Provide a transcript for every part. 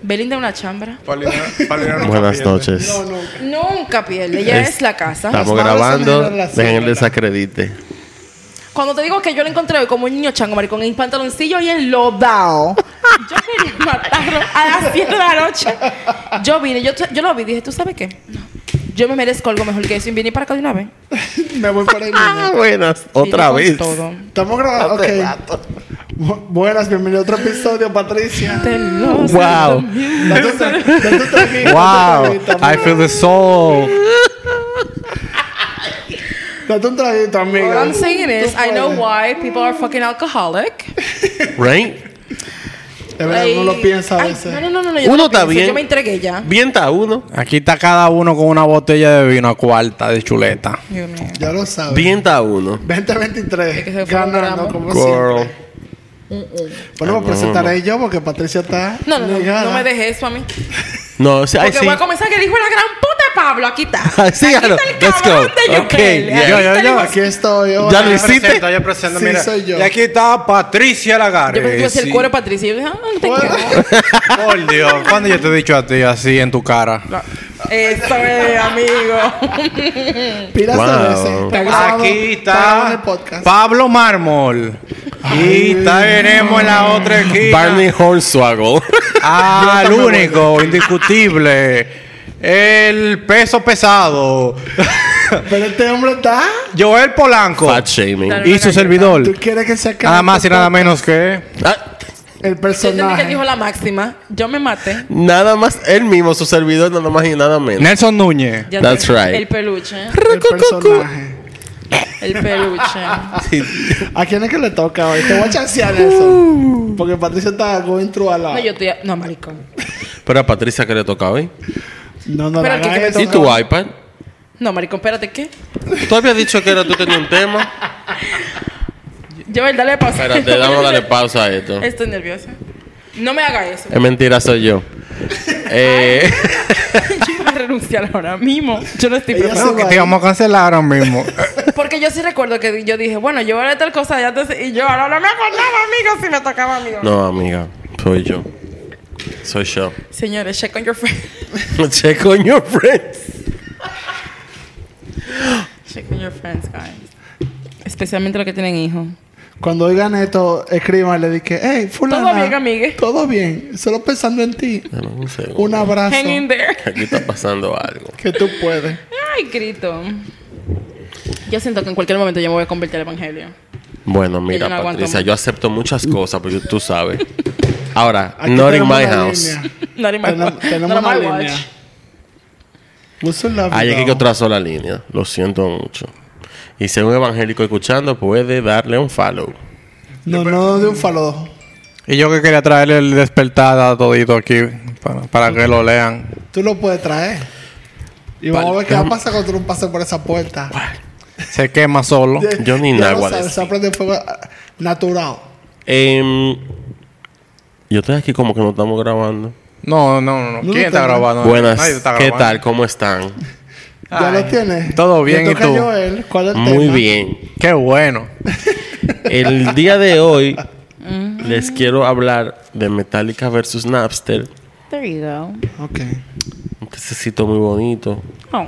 Belinda una chambra. Buenas noches. Nunca pierde. Ella es, la casa. Estamos grabando. Dejen el desacredite. Cuando te digo que yo lo encontré hoy como un niño chango, maricón, en pantaloncillo y enlodado. yo quería matarlo a las 7 de la noche. Yo vine, yo, yo lo vi dije, ¿tú sabes qué? No. Yo me merezco algo mejor que eso y vine para acá de una vez. Me voy por ahí. Ah, buenas. Otra vez. todo. Estamos grabando. Ok. Bu- Buenas, bienvenido a otro episodio, Patricia. Te lo Wow. Wow, I feel the soul. Date un traguito, amiga. All I'm saying is, I know why people are fucking alcoholic. Right? De verdad, uno lo piensa a veces. No, no, no, no. yo Uno no está pienso, bien. Yo me entregué ya. Bien está uno. Aquí está cada uno con una botella de vino a cuarta de chuleta. Dios mío. Ya lo sabes. Bien está uno. 2023. Es que se fue ganando como Girl. siempre. Bueno, me presentaré yo porque Patricia está. No, no, no. No me dejes eso a mí. No, o sea, Porque sí. voy a comenzar que dijo la gran puta Pablo. Aquí está. Sí, Aquí claro. está el Let's cabrón de Ok, Joel. yeah. Aquí Yo, está yo, el yo. hijo- Aquí estoy. Ya hola. lo hiciste. presento, yo presento, Sí, mira. soy yo. Y aquí está Patricia Lagarde. Yo pensé que iba a ser Sí. el cuero de Patricia. Y yo dije, ah, no te quiero. Por Dios, ¿cuándo yo te he dicho a ti así en tu cara? Eso es, amigo. Pilas Wow. de veces. Aquí está. Pablo Mármol. Y tenemos en la otra esquina Barney Hornswoggle. al único, indiscutible, el peso pesado, Pero este hombre está. Joel Polanco Fat shaming. Y su servidor. ¿Tú quieres que se acabe? Nada más este y nada menos que Ah, El Yo entendí que él personaje. dijo la máxima. Yo me maté. nada más él mismo, su servidor, nada más y nada menos. Nelson Núñez. Ya That's te- right. El peluche. El personaje. El peluche. ¿A quién es que le toca hoy? Te voy a chancear eso. Porque Patricia está going through a la. No, yo estoy... No, maricón. Pero a Patricia, ¿qué le toca hoy? No, no, Pero que- que. ¿Y tu iPad? No, maricón, espérate, ¿qué? Tú habías dicho que era tú tenías un tema. Yo, dale pausa. Espérate, vamos a darle pausa a esto. Estoy nerviosa. No me haga eso. Es mentira, soy yo. Eh, yo voy a renunciar ahora mismo. Yo no estoy preparada. Que te vamos a cancelar ahora mismo. Porque yo sí recuerdo que yo dije, bueno, yo haré tal cosa ya y yo ahora no me acordaba, amigo, si me tocaba, amigo. no, amiga, soy yo. Soy yo. Señores, check on your friend. Check on your friends. check on your friends, guys. Especialmente los que tienen hijos. Cuando oigan esto, escriban le dije, hey, fulana. Todo bien, amigue. Todo bien. Solo pensando en ti. Un abrazo. Hang in there. Aquí está pasando algo. Que tú puedes. Ay, grito. Yo siento que en cualquier momento yo me voy a convertir al evangelio. Bueno, yo mira, no Patricia, yo acepto muchas cosas, porque tú sabes. Ahora, Aquí not in my house. línea. Not in my Tenemos, watch. tenemos una línea. Hay aquí que trazó la línea. Lo siento mucho. Y si es un evangélico escuchando, puede darle un follow. No, no de un falo. Y yo que quería traerle el despertar a todito aquí para, para que lo lean. Tú lo puedes traer. Y vamos a ver qué va a pasar cuando tú no pases por esa puerta. Se quema solo. Yo ni nada a sabes. Se aprende fuego natural. Em, yo estoy aquí como que no estamos grabando. No, no, no. no. No, ¿Quién no está grabando? Buenas, Nadie está ¿qué tal? ¿Cómo están? ¿Ya Ay, lo tienes? todo bien, ¿y tú? Joel. ¿Cuál es el Muy tema? bien. Qué bueno. El día de hoy les quiero hablar de Metallica versus Napster. There you go. Ok. Un tececito muy bonito. Oh,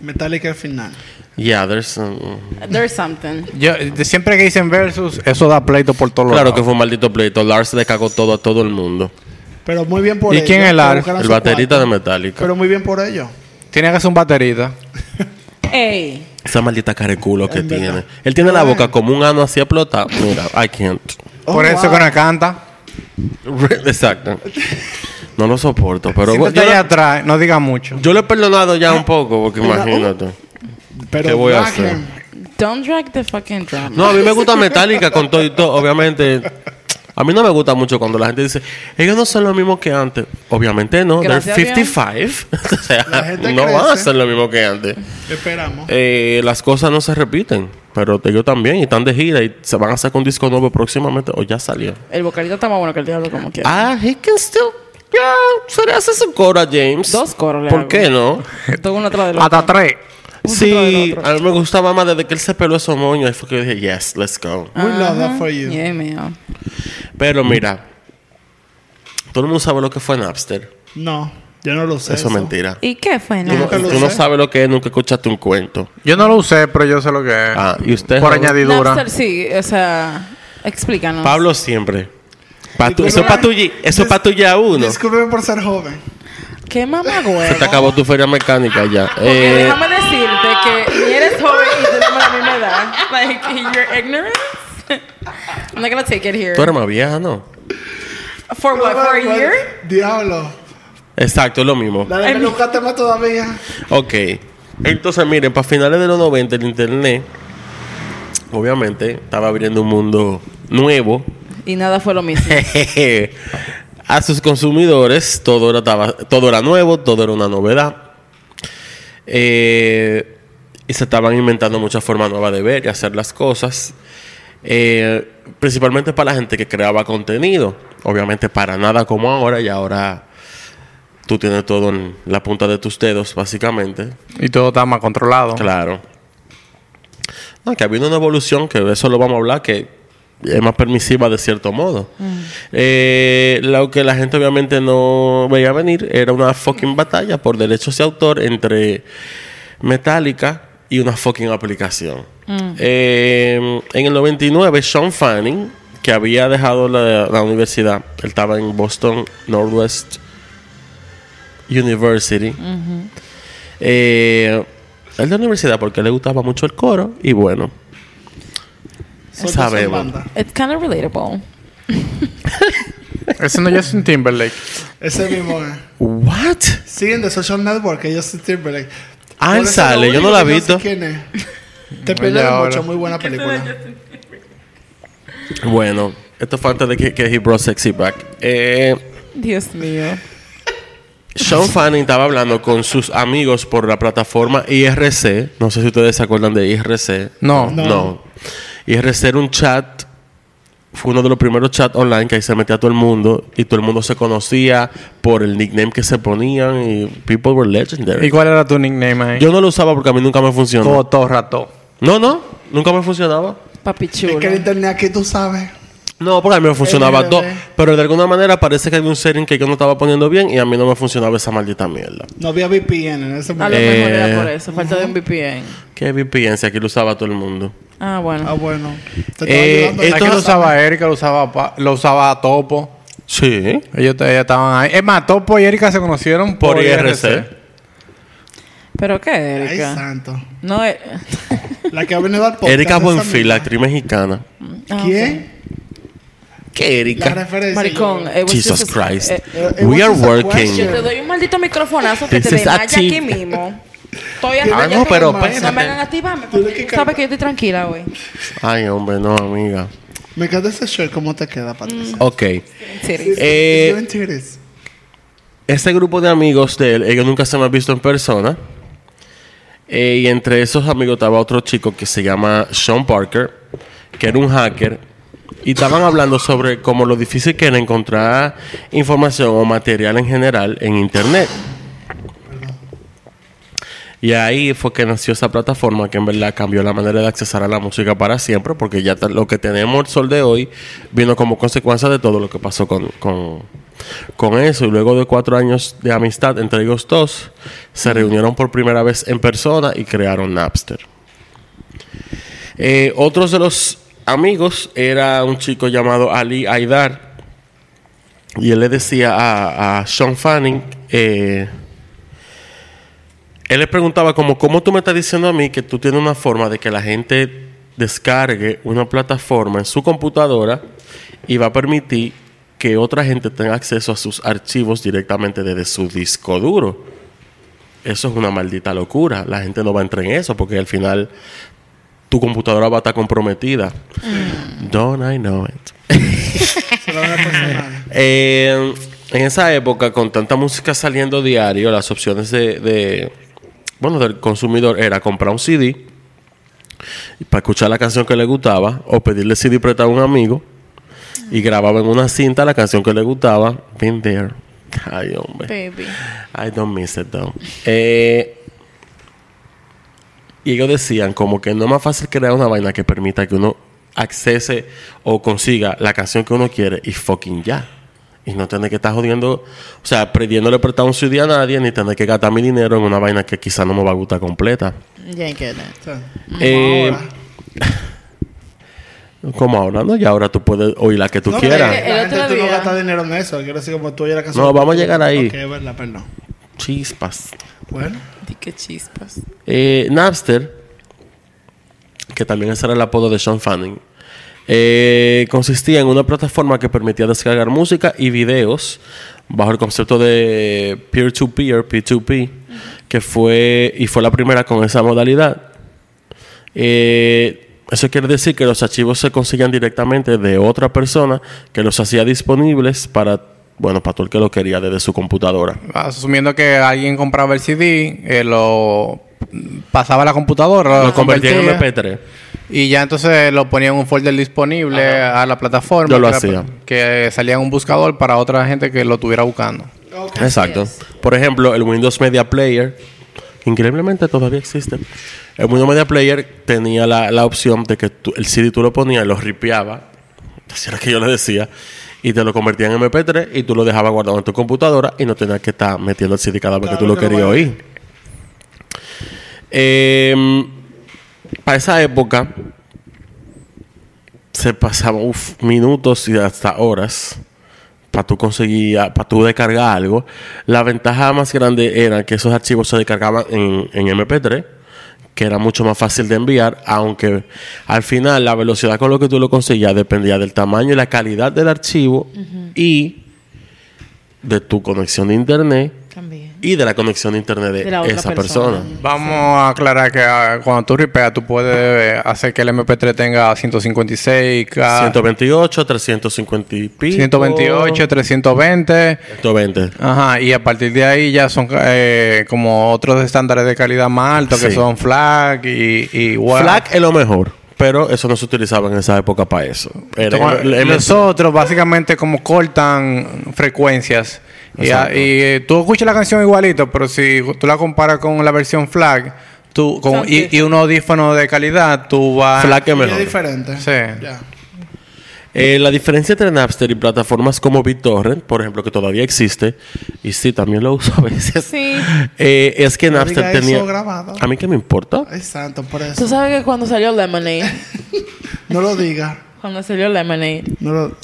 Metallica al final. Yeah, there's um, there's something. Yo, de- siempre que dicen versus, eso da pleito por todos Claro lados. que fue un maldito pleito. Lars le cagó todo a todo el mundo. Pero muy bien por ¿Y ellos. quién es Lars? El baterista de. Metallica. Pero muy bien por ellos. Tiene que ser un baterista. Ey. Esa maldita careculo que En verdad. tiene. Él tiene la boca como un ano así explotado. Mira, I can't. por Oh, eso wow. que no canta. Exacto. No lo soporto. Pero Si yo, allá le- atrás, no diga mucho. yo le he perdonado ya un poco, porque imagínate. Pero ¿Qué voy a hacer? Don't drag the fucking drama. No, a mí me gusta Metallica con todo y todo. Obviamente, a mí no me gusta mucho cuando la gente dice, ellos no son lo mismo que antes. Obviamente no. They're Gracias Dios. 55. o sea, La gente no van a ser lo mismo que antes. Esperamos. Eh, las cosas no se repiten. Pero ellos también y están de gira y se van a sacar un disco nuevo próximamente o ya salió. El vocalista está más bueno que el diablo, como quiera. Ah, he can still. Ya, se le hace su coro a James. Dos coros le ¿Por hago. qué no? Todo uno atrás del otro. Hasta tres. Sí, a mí me gustaba más desde que él se peló esos moños. Ahí fue que dije, yes, let's go. We love that for you. Yeah, man. Pero mira, todo el mundo sabe lo que fue Napster. No, yo no lo sé. Eso es mentira. ¿Y qué fue? Tú, no, nunca lo tú no sabes lo que es, nunca escuchaste un cuento. Yo no lo usé, pero yo sé lo que es. Ah, y usted. Por joven? añadidura. Napster, sí, o sea, explícanos. Pablo siempre. Pa' tu- Disculpe- eso es para tu, G- eso es pa' tu ya uno. Discúlpeme por ser joven. ¿Qué mamá Se te acabó tu feria mecánica ya. Eh, déjame decirte que ni eres joven y tenemos la misma edad. Like, you're ignorant. I'm not gonna take it here. tú eres más vieja, ¿no? For what? For a year? Diablo. Exacto, es lo mismo. Dale, Ay, me buscaste más todavía. Ok. Entonces, miren, para finales de los 90 el internet, obviamente, estaba abriendo un mundo nuevo. Y nada fue lo mismo. a sus consumidores todo era, todo era nuevo, todo era una novedad. Eh, y se estaban inventando muchas formas nuevas de ver y hacer las cosas. Eh, principalmente para la gente que creaba contenido. Obviamente para nada como ahora y ahora tú tienes todo en la punta de tus dedos, básicamente. Y todo está más controlado. Claro. No, que había una evolución, que de eso lo vamos a hablar, que es más permisiva de cierto modo. Eh, lo que la gente obviamente no veía venir era una fucking batalla por derechos de autor entre Metallica y una fucking aplicación. Eh, en el 99, Sean Fanning, que había dejado la, la universidad, él estaba en Boston Northwest University. Eh, él de la universidad porque le gustaba mucho el coro y bueno, Banda. It's kind of relatable. Ese no es Justin Timberlake. Ese mismo es. what? Siguen de Social Network, ellos Justin Timberlake. Ah, él sale, yo no la he que sé visto. quién es. Te pierdes mucho, muy buena película. Bueno, esto antes de que, que he brought sexy back. Eh, Dios mío. Sean Fanning estaba hablando con sus amigos por la plataforma IRC. No sé si ustedes se acuerdan de IRC. No. No. No. IRC era un chat. Fue uno de los primeros chats online que ahí se metía todo el mundo. Y todo el mundo se conocía por el nickname que se ponían. Y people were legendary. ¿Y cuál era tu nickname ahí? Yo no lo usaba porque a mí nunca me funcionó. Coto Rato. No, no. Nunca me funcionaba. Papi chulo. Es que el internet aquí tú sabes. No, porque a mí me funcionaba LRD. todo. Pero de alguna manera parece que había un setting que yo no estaba poniendo bien. Y a mí no me funcionaba esa maldita mierda. No había VPN en ese A lo momento. mejor Eh, era por eso. Falta de un VPN. ¿Qué VPN? Si aquí lo usaba todo el mundo. Ah, bueno. Ah, bueno. Te Eh, esto- Aquí lo usaba Erika, lo usaba, Pa- lo usaba Topo. Sí. Ellos, estaban ahí. Es más, Topo y Erika se conocieron por, Por IRC. IRC. ¿Pero qué, Ay, Erika? santo. No es... La que ha venido al podcast. Erika Buenfil, la actriz mexicana. Ah, ¿Quién? ¿Qué La Erika? referencia. Maricón. was Jesus just Christ. eh, eh, We it are working. yo te doy un maldito microfonazo que This te desmaya aquí mismo. Estoy Ah, aquí. no, pero. No me hagan activarme. Porque que Sabes que yo estoy tranquila hoy. Ay, hombre, no, amiga. Me encanta ese shirt. ¿Cómo te queda, Patricia? Ok. Sí. Eh. Ese grupo de amigos de él, ellos nunca se me han visto en persona. Eh, y entre esos amigos estaba otro chico que se llama Sean Parker, que era un hacker. Y estaban hablando sobre cómo lo difícil que era encontrar información o material en general en Internet. Y ahí fue que nació esa plataforma que en verdad cambió la manera de accesar a la música para siempre, porque ya lo que tenemos el sol de hoy vino como consecuencia de todo lo que pasó con, con, con eso. Y luego de cuatro años de amistad entre ellos dos, se reunieron por primera vez en persona y crearon Napster. Eh, otros de los amigos era un chico llamado Ali Aidar. Y él le decía a, a Sean Fanning, eh, él le preguntaba como, ¿cómo tú me estás diciendo a mí que tú tienes una forma de que la gente descargue una plataforma en su computadora y va a permitir que otra gente tenga acceso a sus archivos directamente desde su disco duro? Eso es una maldita locura. La gente no va a entrar en eso porque al final tu computadora va a estar comprometida. Don't I know it? Eh, en esa época, con tanta música saliendo diario, las opciones de, de- bueno, del consumidor era comprar un CD para escuchar la canción que le gustaba o pedirle CD prestado a un amigo y grababa en una cinta la canción que le gustaba. Been there. Ay, hombre. Baby. I don't miss it though. Eh, y ellos decían como que no es más fácil crear una vaina que permita que uno accese o consiga la canción que uno quiere y fucking ya. Y no tener que estar jodiendo, o sea, perdiéndole prestar un CD a nadie, ni tener que gastar mi dinero en una vaina que quizá no me va a gustar completa. Ya hay que ver. O sea, Eh, ahora. Como ahora, ¿no? Y ahora tú puedes oír la que tú No, quieras. El La otro gente tú no gastas dinero en eso. Quiero decir, como tú oyes la canción. No, vamos a llegar ahí. Ok, es verdad, perdón. Chispas. Bueno. Di que chispas. Eh, Napster, que también ese era el apodo de Sean Fanning, eh, consistía en una plataforma que permitía descargar música y videos bajo el concepto de peer-to-peer, P2P, que fue y fue la primera con esa modalidad. Eh, eso quiere decir que los archivos se conseguían directamente de otra persona que los hacía disponibles para, bueno, para todo el que lo quería desde su computadora. Asumiendo que alguien compraba el CD, eh, lo pasaba a la computadora, lo, Lo convertía en convertía, MP3. Y ya entonces lo ponía en un folder disponible a la plataforma. Yo lo que hacía. Que salía en un buscador para otra gente que lo estuviera buscando. Exacto. Por ejemplo, el Windows Media Player, que increíblemente todavía existe. El Windows Media Player tenía la, la opción de que tú- el CD tú lo ponías y lo ripiaba, así era que yo le decía, y te lo convertía en MP3 y tú lo dejabas guardado en tu computadora y no tenías que estar metiendo el CD cada vez que tú lo que lo querías oír. Em, para esa época se pasaban minutos y hasta horas para tú conseguir, para tú descargar algo. La ventaja más grande era que esos archivos se descargaban en, en MP3, que era mucho más fácil de enviar, aunque al final la velocidad con lo que tú lo conseguías dependía del tamaño y la calidad del archivo y de tu conexión de internet También. Y de la conexión de internet de, De esa persona. persona. Vamos a aclarar que ah, cuando tú ripeas, tú puedes hacer que el MP3 tenga 156, K, 128, 350 y pico. 128, 320. 120. Ajá, y a partir de ahí ya son eh, como otros estándares de calidad más altos que Sí. son FLAC y, y WAV. FLAC es lo mejor, pero eso no se utilizaba en esa época para eso. Era Entonces, el- el- los otros básicamente como cortan frecuencias. Y, a- Exacto. y, eh, tú escuchas la canción igualito, pero si tú la comparas con la versión FLAG tú, con, y, y un audífono de calidad, tú vas... FLAC es mejor. diferente. Sí. Ya. Eh, la diferencia entre Napster y plataformas como BitTorrent, por ejemplo, que todavía existe, y sí, también lo uso a veces, Sí. eh, es que No Napster tenía... eso grabado. A mí qué me importa. Ay, santo, por Tú eso. sabes que cuando salió Lemonade, No lo diga. cuando salió Lemonade, No lo...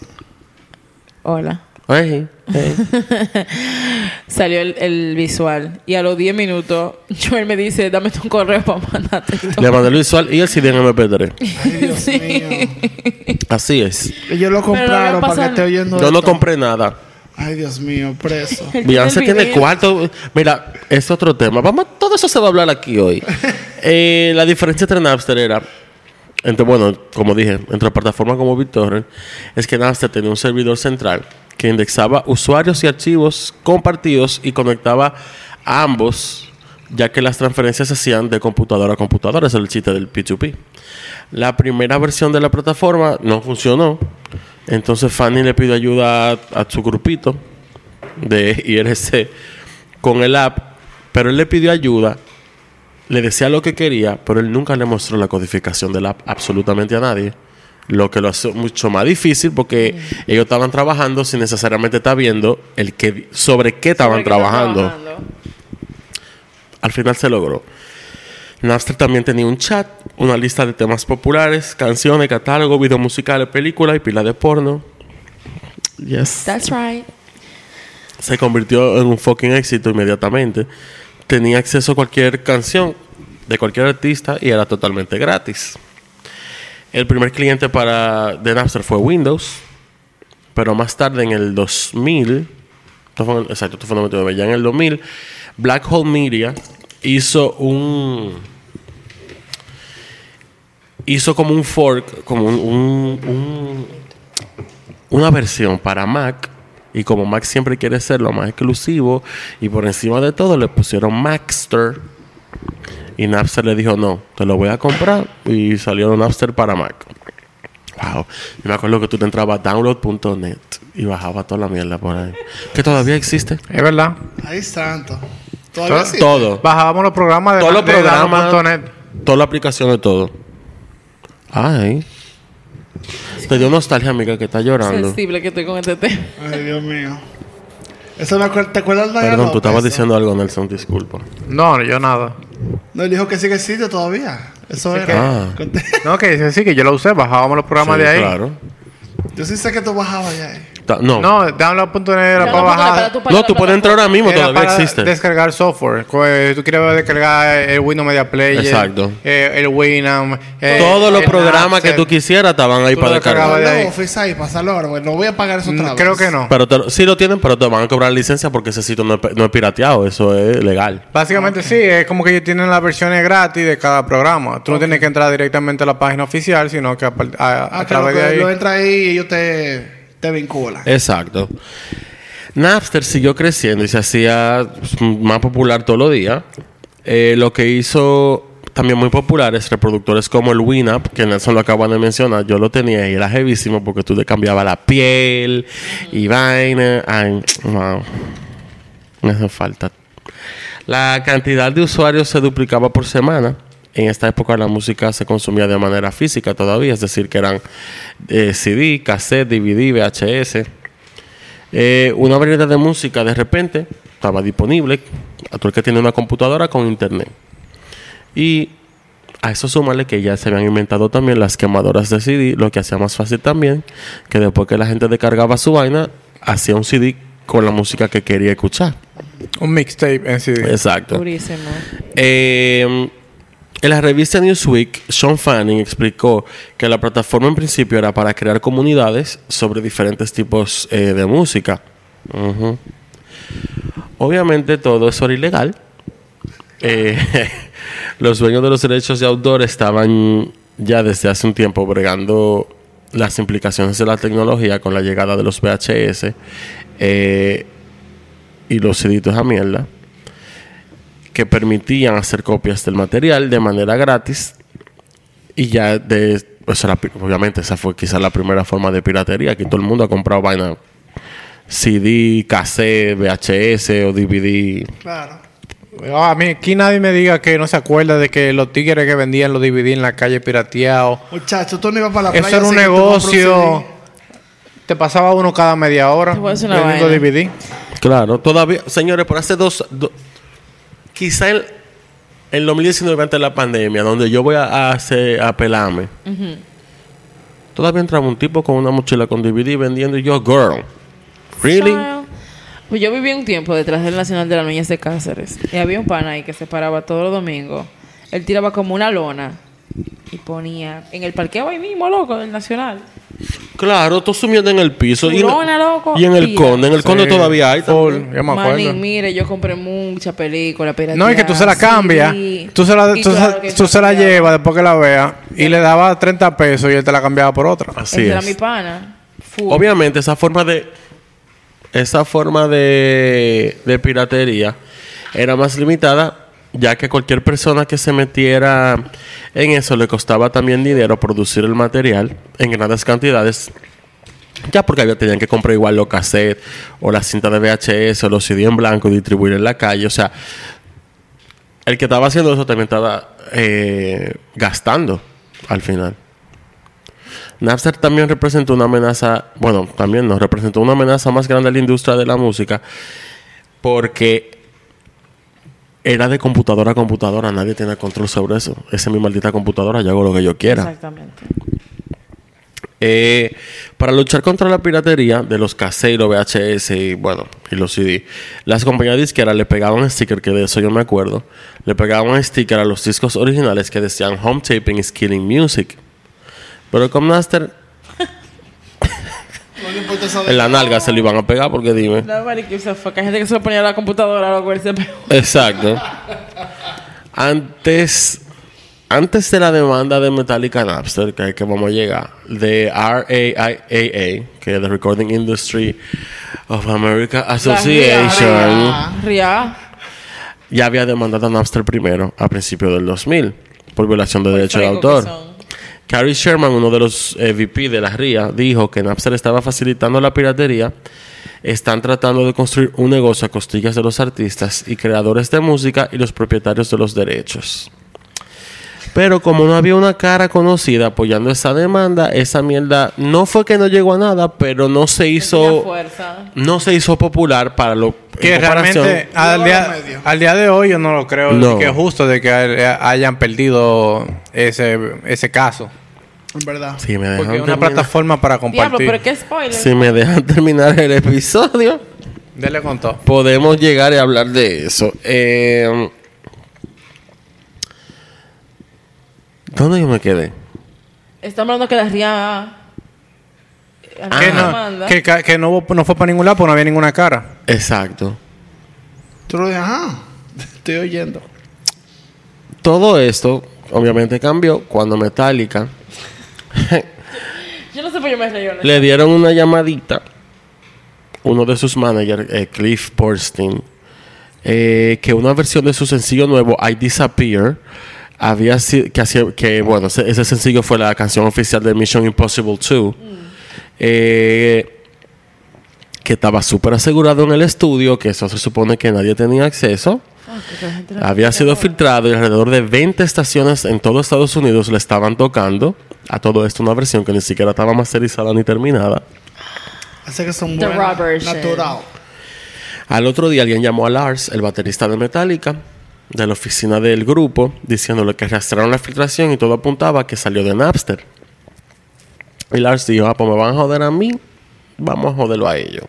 hola, Salió el, el visual y a los 10 minutos Joel me dice, dame tu correo para mandarte. Le mandé el visual y el CD en MP3. Ay, Dios mío. Así es. Ellos lo compraron para que esté oyendo Yo no compré nada. Ay, Dios mío, preso. Beyoncé tiene cuarto. Mira, es otro tema. Vamos, todo eso se va a hablar aquí hoy. Eh, la diferencia entre Napster era, entre, bueno, como dije, entre plataformas como BitTorrent, es que Napster tenía un servidor central que indexaba usuarios y archivos compartidos y conectaba a ambos, ya que las transferencias se hacían de computadora a computadora. Es el chiste del P2P. La primera versión de la plataforma no funcionó. Entonces Fanny le pidió ayuda a, a su grupito de IRC con el app, pero él le pidió ayuda, le decía lo que quería, pero él nunca le mostró la codificación del app absolutamente a nadie. Lo que lo hace mucho más difícil porque ellos estaban trabajando sin necesariamente estar viendo el que, sobre qué estaban Sobre trabajando. Al final se logró. Napster también tenía un chat, una lista de temas populares, canciones, catálogo, videos musicales, películas y pila de porno. Yes. That's right. Se convirtió en un fucking éxito inmediatamente. Tenía acceso a cualquier canción de cualquier artista y era totalmente gratis. El primer cliente para de Napster fue Windows, pero más tarde en el 2000, esto fue en- exacto, esto fue en el 99, ya en el 2000, Black Hole Media hizo un hizo como un fork, como un- una versión para Mac y como Mac siempre quiere ser lo más exclusivo y por encima de todo le pusieron Maxter Y Napster le dijo, no, te lo voy a comprar. Y salió Napster para Mac. Wow. Yo me acuerdo que tú te entrabas a download.net y bajaba toda la mierda por ahí. Que todavía existe. Es verdad. Ay, santo. Todavía Todo-. Todo. Bajábamos los programas de, Todos los programas. Download.net. Toda la aplicación de todo. Ay. Te dio nostalgia, amiga, que está llorando. Sensible que estoy con este tema. Ay, Dios mío. Eso me acuerdo, ¿Te acuerdas de Diana Perdón, tú estabas diciendo algo, Nelson, disculpa. No, yo nada. No, él dijo que sigue sitio todavía. Eso era. Ah. Conté- No, que dice sí, que yo lo usé. Bajábamos los programas Sí, de ahí. Claro. Yo sí sé que tú bajabas ya. eh. Ta- No. No, download.net era para bajar. No, tú puedes entrar ahora mismo, Era todavía para existe. descargar software. Eh, Tú quieres descargar el Windows Media Player. Exacto. eh, el Winamp. eh, Todos los programas que tú quisieras estaban ahí Tú para descargar. de Office ahí, pasarlo no voy a pagar eso otra Mm, vez. Creo que no. Pero te- sí lo tienen, pero te van a cobrar licencia porque ese sitio no es, no es pirateado. Eso es legal. Básicamente sí, es como que ellos tienen las versiones gratis de cada programa. Tú no tienes que entrar directamente a la página oficial, sino que a, par- a- a Ah, claro, través de ahí. lo entra ahí y ellos te, te vinculan. Exacto. Napster siguió creciendo y se hacía más popular todos los días. Eh, lo que hizo también muy populares reproductores como el Winamp, que Nelson lo acaba de mencionar. Yo lo tenía y era heavísimo porque tú le cambiabas la piel y vaina. Ay, wow. Me hace falta. La cantidad de usuarios se duplicaba por semana. En esta época la música se consumía de manera física todavía, es decir, que eran eh, CD, cassette, DVD, VHS. Eh, una variedad de música de repente estaba disponible a todo el que tiene una computadora con internet. Y a eso súmale que ya se habían inventado también las quemadoras de CD, lo que hacía más fácil también que después que la gente descargaba su vaina, hacía un CD con la música que quería escuchar. Un mixtape en sí. Exacto. Eh, en la revista Newsweek, Sean Fanning explicó que la plataforma en principio era para crear comunidades sobre diferentes tipos eh, de música. Obviamente todo eso era ilegal. Eh, los dueños de los derechos de autor estaban ya desde hace un tiempo bregando las implicaciones de la tecnología con la llegada de los VHS eh, y los CDs a mierda que permitían hacer copias del material de manera gratis y ya de obviamente esa fue quizás la primera forma de piratería que todo el mundo ha comprado vaina CD, cassette, VHS o DVD Claro. Ah, A mí, aquí nadie me diga que no se acuerda de que los tigres que vendían los DVD en la calle pirateados. Muchachos, tú no ibas para la playa. Eso era un negocio. Te pasaba uno cada media hora Te voy a decir una vendiendo vaina. DVD. claro todavía señores por hace dos, do- quizá en, en 2019 antes de la pandemia donde yo voy a, a hacer a pelarme todavía entraba un tipo con una mochila con DVD vendiendo y yo girl really Child. Pues yo viví un tiempo detrás del Nacional de las Niñas de Cáceres. Y había un pana ahí que se paraba todos los domingos. Él tiraba como una lona y ponía en el parqueo ahí mismo, loco, del Nacional. Claro, tú sumiendo en el piso. Y, en- Lona, loco, y en el conde, en el conde Sí, todavía hay. full, también. yo me acuerdo. Mire, yo compré mucha película No, es que tú se la cambias. Tú se la, tú se- tú se la llevas después que la veas y le dabas 30 pesos y él te la cambiaba por otra. Así Ese era es. mi pana. Full. Obviamente, esa forma de. Esa forma de, de piratería era más limitada, ya que cualquier persona que se metiera en eso le costaba también dinero producir el material en grandes cantidades. Ya porque había, tenían que comprar igual los cassettes o la cinta de VHS o los CD en blanco y distribuir en la calle. O sea, el que estaba haciendo eso también estaba eh, gastando al final. Napster también representó una amenaza, bueno, también nos representó una amenaza más grande a la industria de la música porque era de computadora a computadora, nadie tenía control sobre eso. Esa es mi maldita computadora, yo hago lo que yo quiera. Exactamente. Eh, para luchar contra la piratería de los cassettes, los VHS y bueno, y los CD, las compañías disqueras le pegaban sticker, que de eso yo me acuerdo, le pegaban sticker a los discos originales que decían Home Taping is Killing Music. Pero con Napster No le importa esa de- en la nalga se lo iban a pegar porque dime. No, marica, esa fue que hay gente que se lo ponía a la computadora, se pegó. Exacto. Antes, antes de la demanda de Metallica Napster, que, que vamos a llegar, de RAIAA, que es the Recording Industry of America Association, Ria. ya había demandado a Napster primero, a principios del 2000, por violación de derechos de autor. Cary Sherman, uno de los eh, VP de la RIA, dijo que Napster estaba facilitando la piratería. Están tratando de construir un negocio a costillas de los artistas y creadores de música y los propietarios de los derechos. Pero como no había una cara conocida apoyando esa demanda, esa mierda no fue que no llegó a nada, pero no se hizo, fuerza. no se hizo popular para lo Que realmente al día, los medios. al día de hoy yo no lo creo No. que es justo de que hay- hayan perdido ese, ese caso. En verdad. Si me dejan Porque es una terminar- plataforma para Diablo, compartir. pero qué spoiler. si me dejan terminar el episodio, Dele con todo. podemos llegar a hablar de eso. Eh, ¿Dónde yo me quedé? Estamos hablando que la RIA. que Ah, no, que, no, no fue para ningún lado porque no había ninguna cara. Exacto. Tú lo dices, ajá. Estoy oyendo. Todo esto, obviamente, cambió cuando Metallica Yo no sé por qué me reí. honestamente. le dieron una llamadita. Uno de sus managers, eh, Cliff Borstein, eh, que una versión de su sencillo nuevo, I Disappear, había sido que, hacía- que bueno, ese, ese sencillo fue la canción oficial de Mission Impossible 2. eh, que estaba súper asegurado en el estudio, que eso se supone que nadie tenía acceso. Ah, Había sido filtrado y alrededor de 20 estaciones en todo Estados Unidos le estaban tocando a todo esto una versión que ni siquiera estaba masterizada ni terminada. Así que son buenas. Natural. Al otro día alguien llamó a Lars, el baterista de Metallica, de la oficina del grupo, diciéndole que rastrearon la filtración y todo apuntaba a que salió de Napster. Y Lars dijo, ah, pues me van a joder a mí, vamos a joderlo a ellos.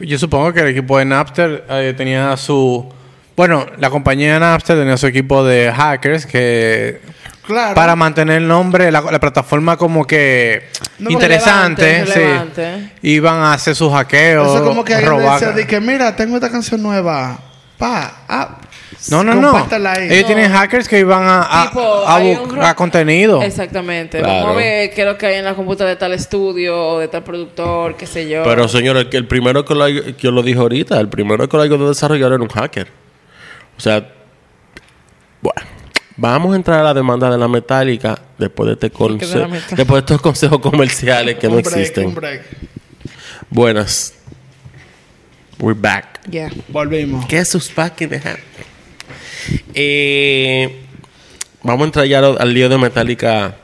Yo supongo que el equipo de Napster eh, tenía su... Bueno, la compañía de Napster tenía su equipo de hackers que... Claro. Para mantener el nombre, la, la plataforma como que No, interesante, relevante, sí. relevante. Iban a hacer sus hackeos, Eso es como que alguien robar- decía de que, mira, tengo esta canción nueva. Pa, ah, No, no, no. ahí. Ellos tienen hackers que iban a, a, Tipo, a hay un contenido. Exactamente. Claro. Vamos a ver qué es lo que hay en la computadora de tal estudio o de tal productor, qué sé yo. Pero señor, el, que- el primero que lo, que yo lo dije ahorita, el primero que lo ayudó a desarrollar era un hacker. O sea, bueno, vamos a entrar a la demanda de la metálica después de este de conse- Metallica? después de estos consejos comerciales que no break, existen. un break. Buenas. We're back. Yeah. Volvimos. The house? Eh, vamos a entrar ya al, al lío de Metallica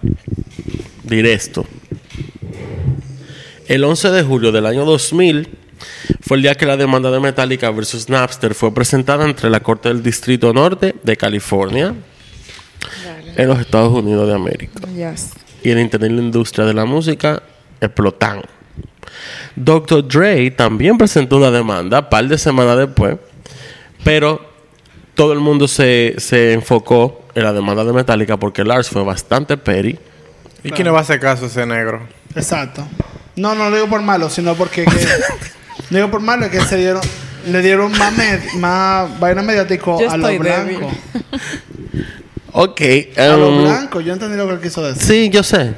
directo. El 11 de julio del año 2000 fue el día que la demanda de Metallica versus Napster fue presentada entre la Corte del Distrito Norte de California en los Estados Unidos de América Yes. y el Internet y la industria de la música explotan. Dr. Dre también presentó una demanda un par de semanas después, pero todo el mundo se, se enfocó en la demanda de Metallica porque Lars fue bastante petty. ¿Y quién le va a hacer caso a ese negro? Exacto. No, no lo digo por malo, sino porque... que- no digo por malo, es que se dieron... Le dieron más, med- más vaina mediático Yo a los blancos. Ok. A los um, blancos. Yo entendí lo que él quiso decir. sí, yo sé.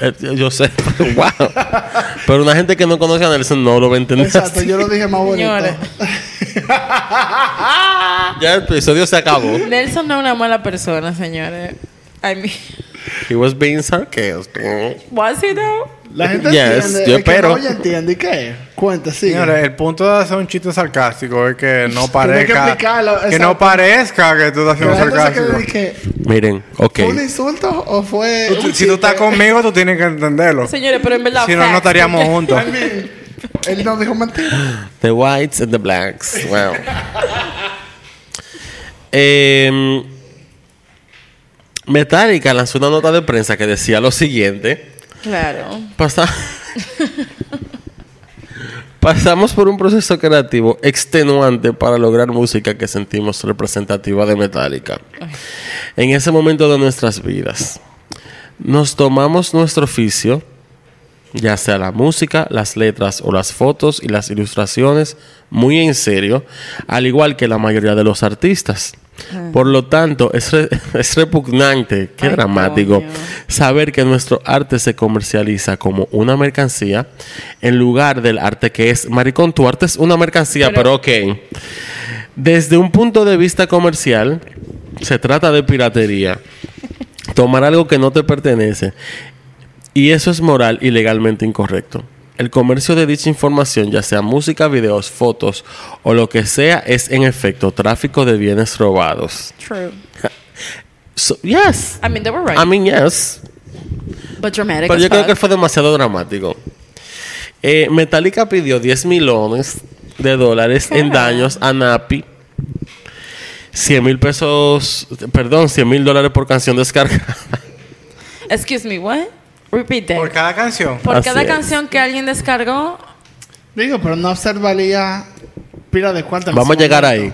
Eh, Yo sé. wow. Pero una gente que no conoce a Nelson no lo va a entender. Exacto, así. yo lo dije más bonito. Señores. Ya el episodio se acabó. Nelson no es una mala persona, señores. I mean, He was being sarcastic. was he though? La gente Yes, entiende. yo el que no oye entiende. ¿Y qué? Cuenta, sigue. Señores, el punto de hacer un chiste sarcástico es que no que parezca... que no parezca que tú estás haciendo gente se quede sarcástico. que, Miren, ok. ¿Fue un insulto o fue.? un Si tú estás conmigo, tú tienes que entenderlo. Señores, pero en verdad. Si no, no estaríamos juntos. I mean, él no dijo mentira. The whites and the blacks. Wow. Em, Metallica lanzó una nota de prensa que decía lo siguiente. Claro. Pasa- Pasamos por un proceso creativo extenuante para lograr música que sentimos representativa de Metallica. En ese momento de nuestras vidas, nos tomamos nuestro oficio, ya sea la música, las letras o las fotos y las ilustraciones, muy en serio, al igual que la mayoría de los artistas. Por lo tanto, es, re- es repugnante, qué Ay, dramático, coño. saber que nuestro arte se comercializa como una mercancía en lugar del arte que es, maricón, tu arte es una mercancía, pero, Pero- ok. Desde un punto de vista comercial, se trata de piratería. Tomar algo que no te pertenece. Y eso es moral y legalmente incorrecto. El comercio de dicha información, ya sea música, videos, fotos o lo que sea, es en efecto tráfico de bienes robados. True. So, yes. I mean, they were right. I mean, yes. but dramatic Pero yo creo fuck. que fue demasiado dramático. Eh, Metallica pidió 10 millones de dólares en daños a Napi. 100 mil pesos, perdón, 100 mil dólares por canción descargada. Excuse me, what? Repeat. Por cada canción. Por Así cada es. canción que alguien descargó, Digo, pero no observaría pila de cuántas. Vamos a llegar ahí.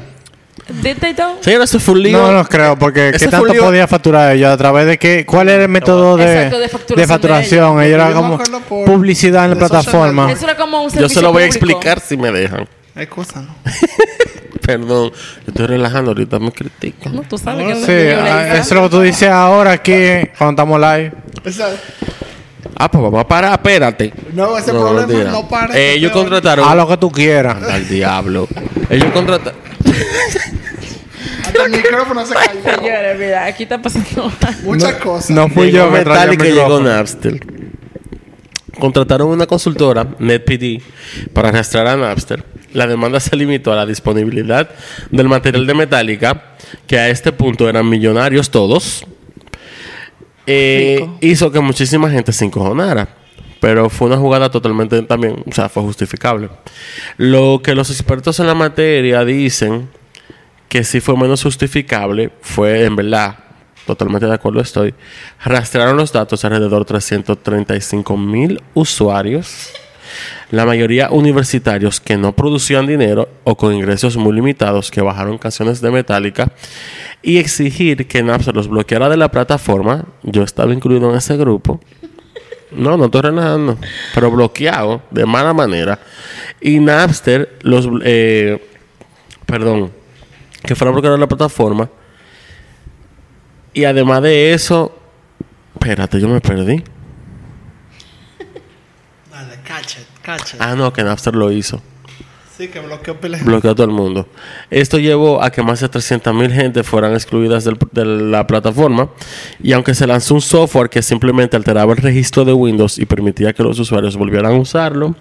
did they? Señora, eso fue un lío. No, no creo, porque Ese ¿qué un tanto lío. podía facturar ellos? ¿A través de qué? ¿Cuál era el método de, Exacto, de facturación de facturación? ellos. Ellos era Yo me como acuerdo por- publicidad en la de social plataforma. Eso era como un Yo servicio se lo voy a público. explicar si me dejan. Excusa, ¿no? Perdón, yo estoy relajando, ahorita me critican. No, tú sabes No, que Sí, es ah, violencia. eso es lo que tú dices ahora aquí cuando estamos live. Esa- Ah, pues vamos a parar, espérate. No, ese problema mentira. no para. Eh, ellos contrataron. A lo que tú quieras. Al diablo. Ellos contrataron. Hasta el micrófono se cayó. Señores, mira, aquí está pasando. Muchas cosas. No fui Llegó yo que el Metallica y llegó. Napster. Contrataron una consultora, NetPD, para arrastrar a Napster. La demanda se limitó a la disponibilidad del material de Metallica, que a este punto eran millonarios todos. Eh, hizo que muchísima gente se encojonara. Pero fue una jugada totalmente también, o sea, fue justificable. Lo que los expertos en la materia dicen que sí fue menos justificable fue, en verdad, totalmente de acuerdo estoy, rastrearon los datos alrededor de 335 mil usuarios, la mayoría universitarios que no producían dinero o con ingresos muy limitados que bajaron canciones de Metallica y exigir que Napster los bloqueara de la plataforma. Yo estaba incluido en ese grupo. No, no estoy relajando. Pero bloqueado de mala manera. Y Napster los... eh, perdón. Que fuera a bloquear la plataforma. Y además de eso... Espérate, yo me perdí. Cacha, cacha. Ah, no, que Napster lo hizo. Sí, que bloqueó pila. de- Bloqueó a todo el mundo. Esto llevó a que más de 300.000 gente fueran excluidas del- de la plataforma. Y aunque se lanzó un software que simplemente alteraba el registro de Windows y permitía que los usuarios volvieran a usarlo,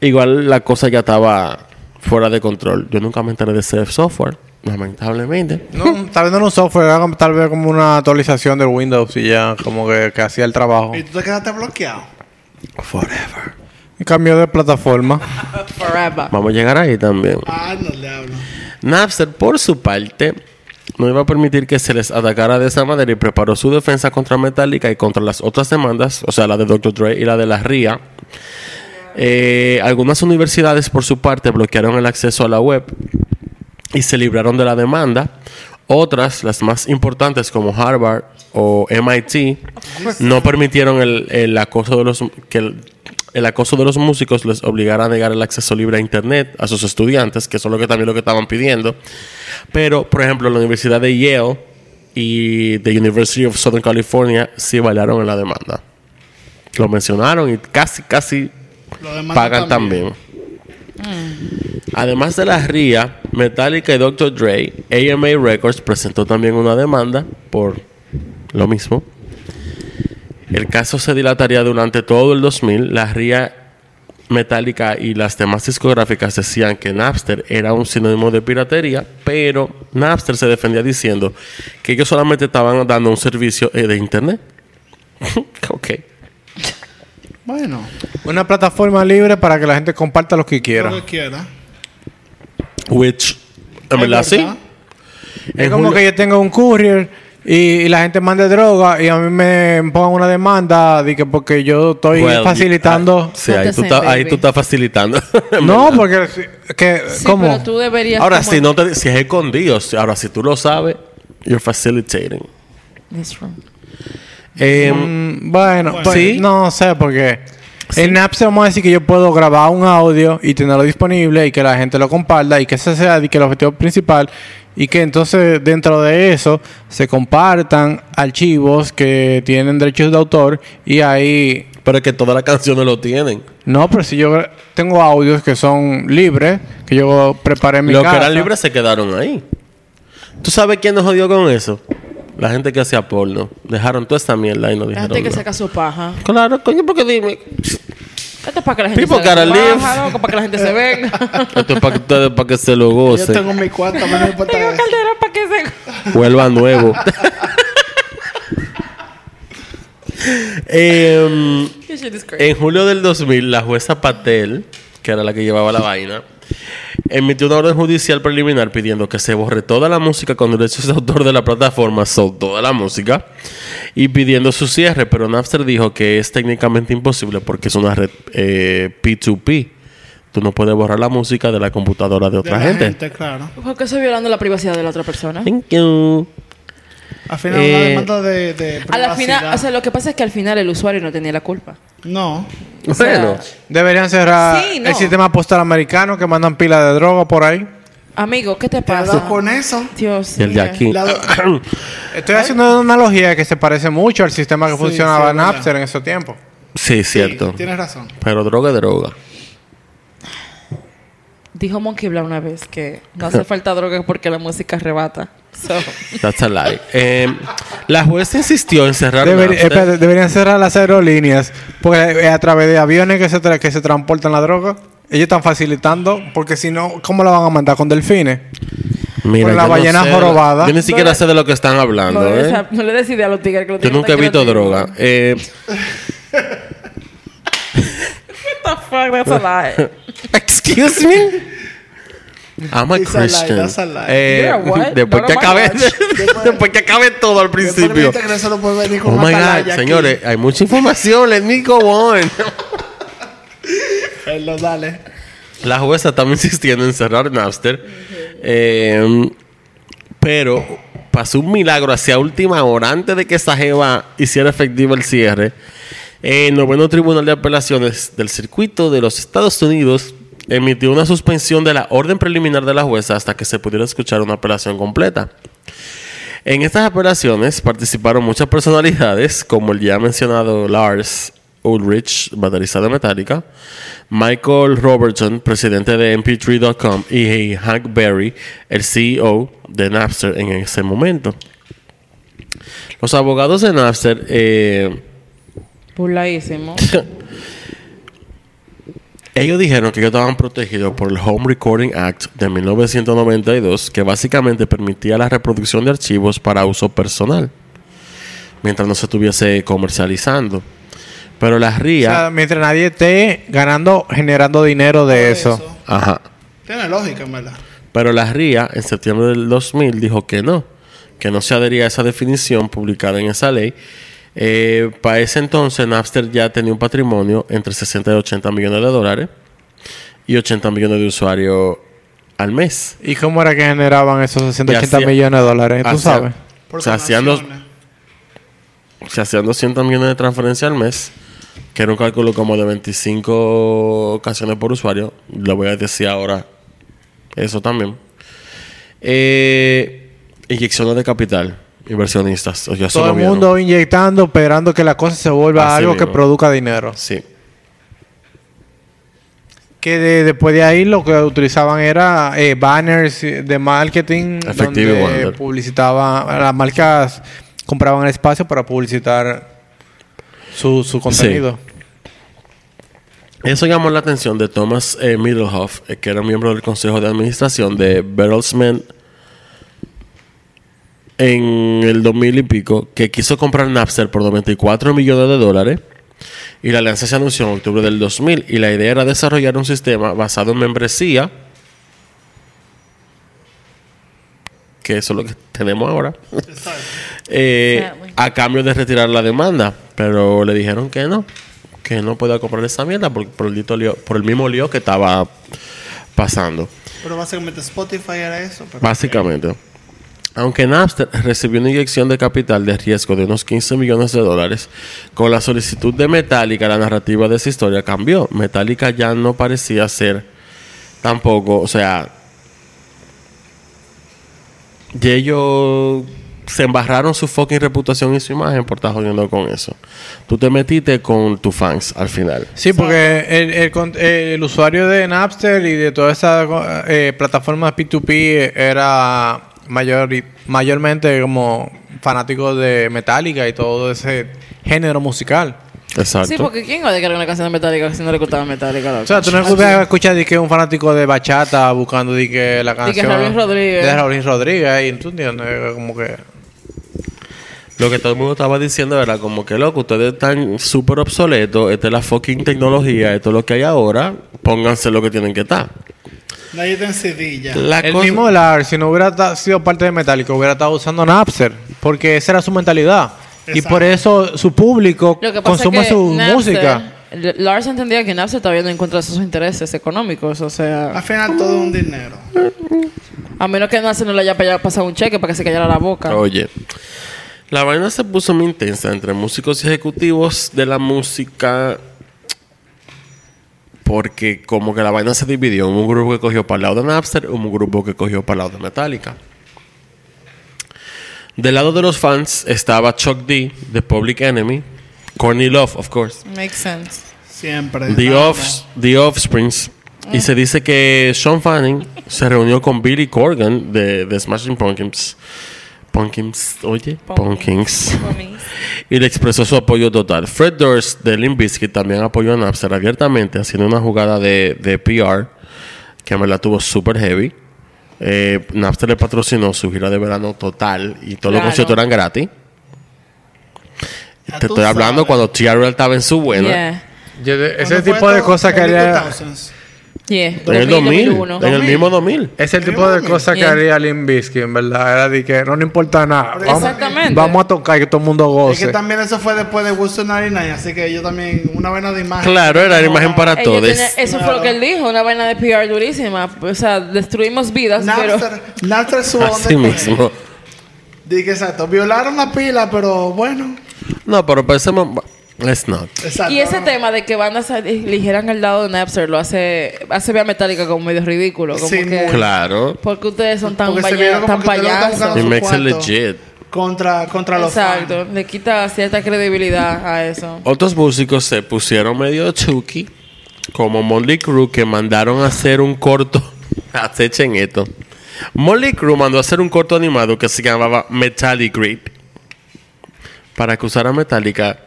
igual la cosa ya estaba fuera de control. Yo nunca me enteré de ese software, lamentablemente. No, tal vez no era un software, era tal vez como una actualización del Windows y ya como que, que hacía el trabajo. Y tú te quedaste bloqueado. Forever. Y cambió de plataforma. Forever. Vamos a llegar ahí también. Ah, no le hablo. Napster, por su parte, no iba a permitir que se les atacara de esa manera y preparó su defensa contra Metallica y contra las otras demandas, o sea, la de Dr. Dre y la de la RIA. Eh, algunas universidades, por su parte, bloquearon el acceso a la web y se libraron de la demanda. Otras, las más importantes como Harvard o MIT, no permitieron el, el acoso de los que el, acoso de los músicos les obligara a negar el acceso libre a internet a sus estudiantes, que eso es lo que también lo que estaban pidiendo. Pero, por ejemplo, la Universidad de Yale y the University of Southern California sí bailaron en la demanda. Lo mencionaron y casi, casi pagan también. Además de la RIA, Metallica y Dr. Dre, AMA Records presentó también una demanda por lo mismo. El caso se dilataría durante todo el 2000. La RIA, Metallica y las demás discográficas decían que Napster era un sinónimo de piratería, pero Napster se defendía diciendo que ellos solamente estaban dando un servicio eh, de internet. ok. Bueno, Una plataforma libre para que la gente comparta lo que quiera. lo que quiera. Which, en Es verdad, sí. Es En como julio- que yo tengo un courier y, y la gente manda droga y a mí me pongan una demanda de que porque yo estoy Well, facilitando. ah, sí, ahí tú, estás- ahí tú estás facilitando. no, porque que, Sí, ¿cómo? pero tú deberías. ahora, si, no te, si es escondido, si- ahora si tú lo sabes, you're facilitating. That's true. Eh, Mm, bueno, Bueno. pues, Sí. no sé, porque en Napster vamos a decir que yo puedo grabar un audio y tenerlo disponible y que la gente lo comparta y que ese sea de que el objetivo principal y que entonces dentro de eso se compartan archivos que tienen derechos de autor y ahí Pero es que todas las canciones lo tienen. No, pero si yo tengo audios que son libres, que yo preparé en mi Los casa. que eran libres se quedaron ahí. ¿Tú sabes quién nos jodió con eso? La gente que hacía porno. Dejaron toda esta mierda y nos La dijeron. gente que no. saca su paja. Claro, coño, porque dime. Esto es para que la gente People se gotta live. paja, loco, para que la gente se venga. Esto es para que ustedes, para que se lo Yo gocen. tengo mi cuarto, a mí no me importa Tengo eso. caldera para que se... Vuelva nuevo. Em, This shit is crazy. en julio del 2000, la jueza Patel, que era la que llevaba la vaina, emitió una orden judicial preliminar pidiendo que se borre toda la música con derechos de autor de la plataforma, so, toda la música, y pidiendo su cierre, pero Napster dijo que es técnicamente imposible porque es una red eh, P2P. Tú no puedes borrar la música de la computadora de De otra la gente. claro. ¿Por qué estoy violando la privacidad de la otra persona? Thank you. Al final, Eh, una demanda de, de A la final, o sea, lo que pasa es que al final el usuario no tenía la culpa. No. O sea, Bueno. Deberían cerrar Sí, no. el sistema postal americano que mandan pila de droga por ahí. Amigo, ¿qué te pasa? con eso, Dios Y el de aquí. Estoy haciendo una analogía que se parece mucho al sistema que Sí, funcionaba sí, en. Napster en esos tiempos. Sí, cierto. Sí, tienes razón. Pero droga es droga. Dijo Monkey Blah una vez que no hace falta droga porque la música arrebata. So, That's a lie. Eh, la jueza insistió en cerrar Deber- espérate, deberían cerrar las aerolíneas porque eh, a través de aviones que se, tra- que se transportan la droga, ellos están facilitando porque si no, ¿cómo la van a mandar con delfines? Mira, Con la yo no ballena sé- jorobada. Yo ni siquiera le- sé de lo que están hablando. no, le ¿eh? des- no le decide a los tigres que los Yo nunca he visto droga. Eh, the fuck, that's a lie. excuse me. I'm a It's a lie, Christian. that's a lie. Eh, You're a what? después, que acabe, watch. después que acabe todo al Después principio. que que eso no puede venir con Oh una my God, atalaya aquí. señores, hay mucha información. Let me go on. Perdón, dale. La jueza estaba insistiendo en cerrar Napster. Eh, pero pasó un milagro hacia última hora, antes de que esa jeva hiciera efectivo el cierre. El noveno Tribunal de Apelaciones del Circuito de los Estados Unidos emitió una suspensión de la orden preliminar de la jueza hasta que se pudiera escuchar una apelación completa. En estas apelaciones participaron muchas personalidades, como el ya mencionado Lars Ulrich, baterista de Metallica, Michael Robertson, presidente de MP3.com, y Hank Berry, el CEO de Napster en ese momento. Los abogados de Napster eh, Burladísimo. Ellos dijeron que ellos estaban protegidos por el Home Recording Act de 1992, que básicamente permitía la reproducción de archivos para uso personal, mientras no se estuviese comercializando. Pero la O RIA, sea, mientras nadie esté ganando, generando dinero de eso. ajá, Tiene lógica, en verdad. pero la RIA en septiembre del 2000 dijo que no, que no se adhería a esa definición publicada en esa ley. Eh, para ese entonces Napster ya tenía un patrimonio entre 60 y 80 millones de dólares y 80 millones de usuarios al mes. ¿Y cómo era que generaban esos 60, Y 80 hacía- millones de dólares? ¿Tú sabes? Por O sea, hacían. Se hacían 200 millones de transferencias al mes, que era un cálculo como de 25 canciones por usuario. Le voy a decir ahora eso también. Eh, inyecciones de capital, inversionistas. Todo el mundo inyectando, esperando que la cosa se vuelva Así algo que mismo. produzca dinero. Sí. Que de- después de ahí lo que utilizaban era eh, banners de marketing Effective donde Wonder. publicitaban, las marcas compraban el espacio para publicitar su, su contenido. Eso llamó la atención de Thomas eh, Middlehoff, eh, que era miembro del consejo de administración de Bertelsmann en el 2000 y pico, que quiso comprar Napster por 94 millones de dólares. Y la alianza se anunció en octubre del 2000. Y la idea era desarrollar un sistema basado en membresía, que eso es lo que tenemos ahora, eh, a cambio de retirar la demanda. Pero le dijeron que no, que no podía comprar esa mierda por, por el, dito lío- por el mismo lío que estaba pasando. Pero básicamente Spotify era eso. Pero Básicamente. Aunque Napster recibió una inyección de capital de riesgo de unos 15 millones de dólares, con la solicitud de Metallica, la narrativa de esa historia cambió. Metallica ya no parecía ser tampoco, o sea, y ellos se embarraron su fucking reputación y su imagen por estar jodiendo con eso. Tú te metiste con tus fans al final. Sí, porque el, usuario de Napster y de todas esas eh, plataformas P2P era mayor, mayormente como fanático de Metallica y todo ese género musical. Exacto. Sí, porque ¿quién va a descargar una canción de Metallica si no le gustaba Metallica? loco? O sea, tú no escuchas escuchar de que un fanático de bachata buscando de que la que canción Raúl Rodríguez. de Raúl Rodríguez y tú entiendes como que Lo que todo el mundo estaba diciendo era como que, loco, ustedes están súper obsoletos, esta es la fucking tecnología, esto es lo que hay ahora, pónganse lo que tienen que estar. Nadie está en CD ya. La el cosa- mismo Lars, si no hubiera sido parte de Metallica, hubiera estado usando Napster, porque esa era su mentalidad. Y por eso su público consume es que su Napster- música. Lars entendía que Napster estaba viendo en contra de sus intereses económicos, o sea, Al final todo es un dinero. a menos que Napster no le haya pa- pasado un cheque para que se callara la boca. Oye, la vaina se puso muy intensa entre músicos y ejecutivos de la música porque como que la vaina se dividió. Hubo un grupo que cogió para el lado de Napster, hubo un grupo que cogió para el lado de Metallica. Del lado de los fans estaba Chuck D, The Public Enemy, Courtney Love, of course, Makes sense. Siempre. The. Offs- The Offsprings. Y se dice que Sean Fanning se reunió con Billy Corgan de, de Smashing Pumpkins. Pumpkins, oye, Pumpkins. Y le expresó su apoyo total. Fred Durst de Limp Bizkit también apoyó a Napster abiertamente, haciendo una jugada de, de PR que me la tuvo super heavy. Eh, Napster le patrocinó su gira de verano total y todos los conciertos eran gratis. Ya Te estoy hablando sabes. cuando TRL estaba en su buena. Yeah. Yo de- ese ¿Cuándo fue tipo de cosas que haría 2000s. Yeah. En el 2000, 2001. en el mismo 2000. es el tipo de cosas que Yeah. haría Limp Bizkit, en verdad. Era de que no le importa nada. Vamos, Exactamente. Vamos a tocar y que todo el mundo Es goce. que también eso fue después de Woodstock 99, así que yo también, una vaina de imagen. Claro, era la No, imagen para todos. tenía- eso fue lo que él dijo, una vaina de PR durísima. O sea, destruimos vidas, pero... Napster, su Así mismo. Dije exacto, violaron la pila, pero bueno. No, pero pensemos. Let's not. Exacto. Y ese tema de que bandas eligieran el lado de Napster lo hace hace ver a Metallica como medio ridículo. Como Sí, que. Claro. Porque ustedes son tan, como tan que payasos. It makes it legit. Contra, contra los Exacto, fans. le quita cierta credibilidad a eso. Otros músicos se pusieron medio chucky, como Molly Crew, que mandaron a hacer un corto. Acechen esto. Molly Crew mandó a hacer un corto animado que se llamaba Metallic Grip. Para acusar a Metallica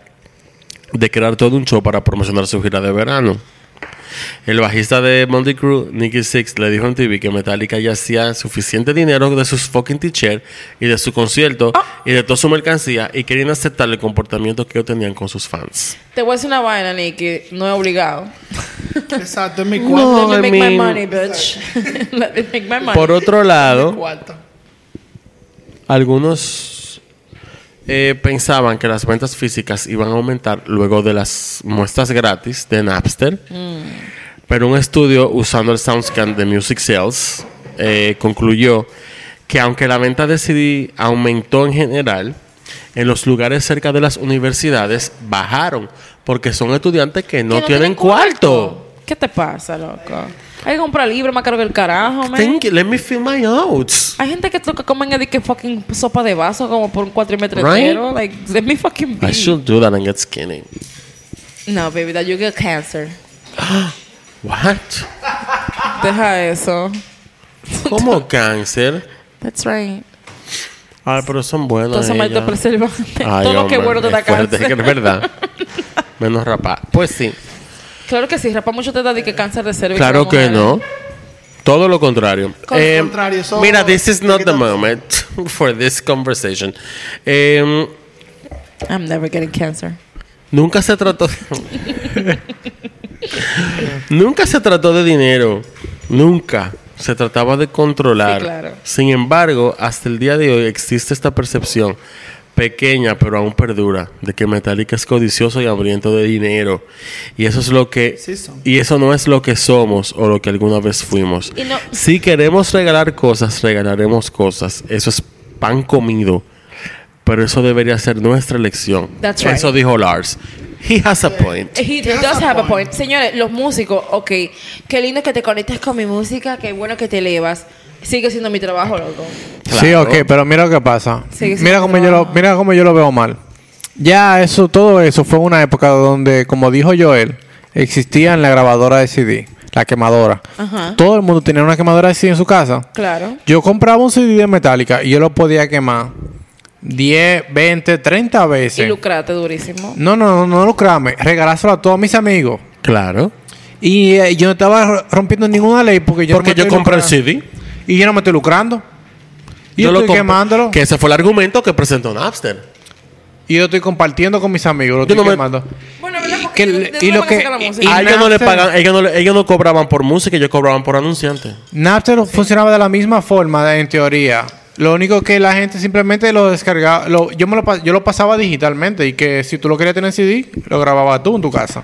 de crear todo un show para promocionar su gira de verano. El bajista de Molly Crew, Nicky Six, le dijo en TV que Metallica ya hacía suficiente dinero de sus fucking t-shirts y de su concierto y de toda su mercancía y querían aceptar el comportamiento que ellos tenían con sus fans. Te voy a decir una vaina, Nicky, no es obligado. Exacto, en mi No. cuarto. Let me I make my money, bitch. Let me make my money. Por otro lado, algunos eh, pensaban que las ventas físicas iban a aumentar luego de las muestras gratis de Napster. Pero un estudio usando el SoundScan de Music Sales eh, concluyó que aunque la venta de CD aumentó en general, en los lugares cerca de las universidades bajaron porque son estudiantes que no, Que tienen, cuarto. ¿Qué te pasa, loco? Hay que comprar libros más caro que el carajo, man. Thank you. Let me fill my notes. Hay gente que toca comen que fucking sopa de vaso como por un cuatrimestre Right? entero. Like, let me fucking be. I should do that and get skinny. No, baby, that you get cancer. What? Deja eso. ¿Cómo cáncer? That's right. Ay, pero son buenos. Entonces, ellas. Ay, Todo lo que hombre, bueno te da es cáncer. que es verdad. Menos rapar. Pues sí. Claro que sí, rapa mucho te da de que cáncer de cervix. Claro que no. Todo lo contrario. Con lo contrario, Mira, this is not the moment for this conversation. Em, I'm never getting cancer. nunca se trató de... nunca se trató de dinero. Nunca. Se trataba de controlar. Sí, claro. Sin embargo, hasta el día de hoy existe esta percepción pequeña, pero aún perdura, de que Metallica es codicioso y hambriento de dinero. Y eso es lo que Sí y eso no es lo que somos o lo que alguna vez fuimos. No- Si queremos regalar cosas, regalaremos cosas. Eso es pan comido. Pero eso debería ser nuestra elección. That's right. Eso dijo Lars. He has a point. He does have a point. point. Señores, los músicos, ok, qué lindo que te conectes con mi música, qué bueno que te elevas. Sigue siendo mi trabajo, loco. Sí, ok, pero mira lo que pasa. Mira cómo, yo lo, mira cómo yo lo veo mal. Ya eso, todo eso fue una época donde, como dijo Joel, existía la grabadora de CD, la quemadora. Ajá. Todo el mundo tenía una quemadora de CD en su casa. Claro. Yo compraba un CD de Metallica y yo lo podía quemar 10, 20, 30 Y veces. lucrate durísimo. No, no, no, no lucrarme. Regalárselo a todos mis amigos. Claro. Y eh, yo no estaba ro- rompiendo ninguna ley porque yo Porque yo compré el. CD. Y yo no me estoy lucrando. Y yo, lo estoy quemándolo. Que ese fue el argumento que presentó Napster. Y yo estoy compartiendo con mis amigos. Lo Yo estoy no me- quemando. Bueno, ¿verdad? Porque Que de- el- de y dónde lo van a que- sacar la y- música? A ellos no le Napster- pagan, ellos no, ellos no cobraban por música, ellos cobraban por anunciantes. Napster funcionaba de la misma forma, en teoría. Lo único que la gente simplemente lo descargaba. Lo, yo, me lo, yo lo pasaba digitalmente. Y que si tú lo querías tener en CD, lo grababas tú en tu casa.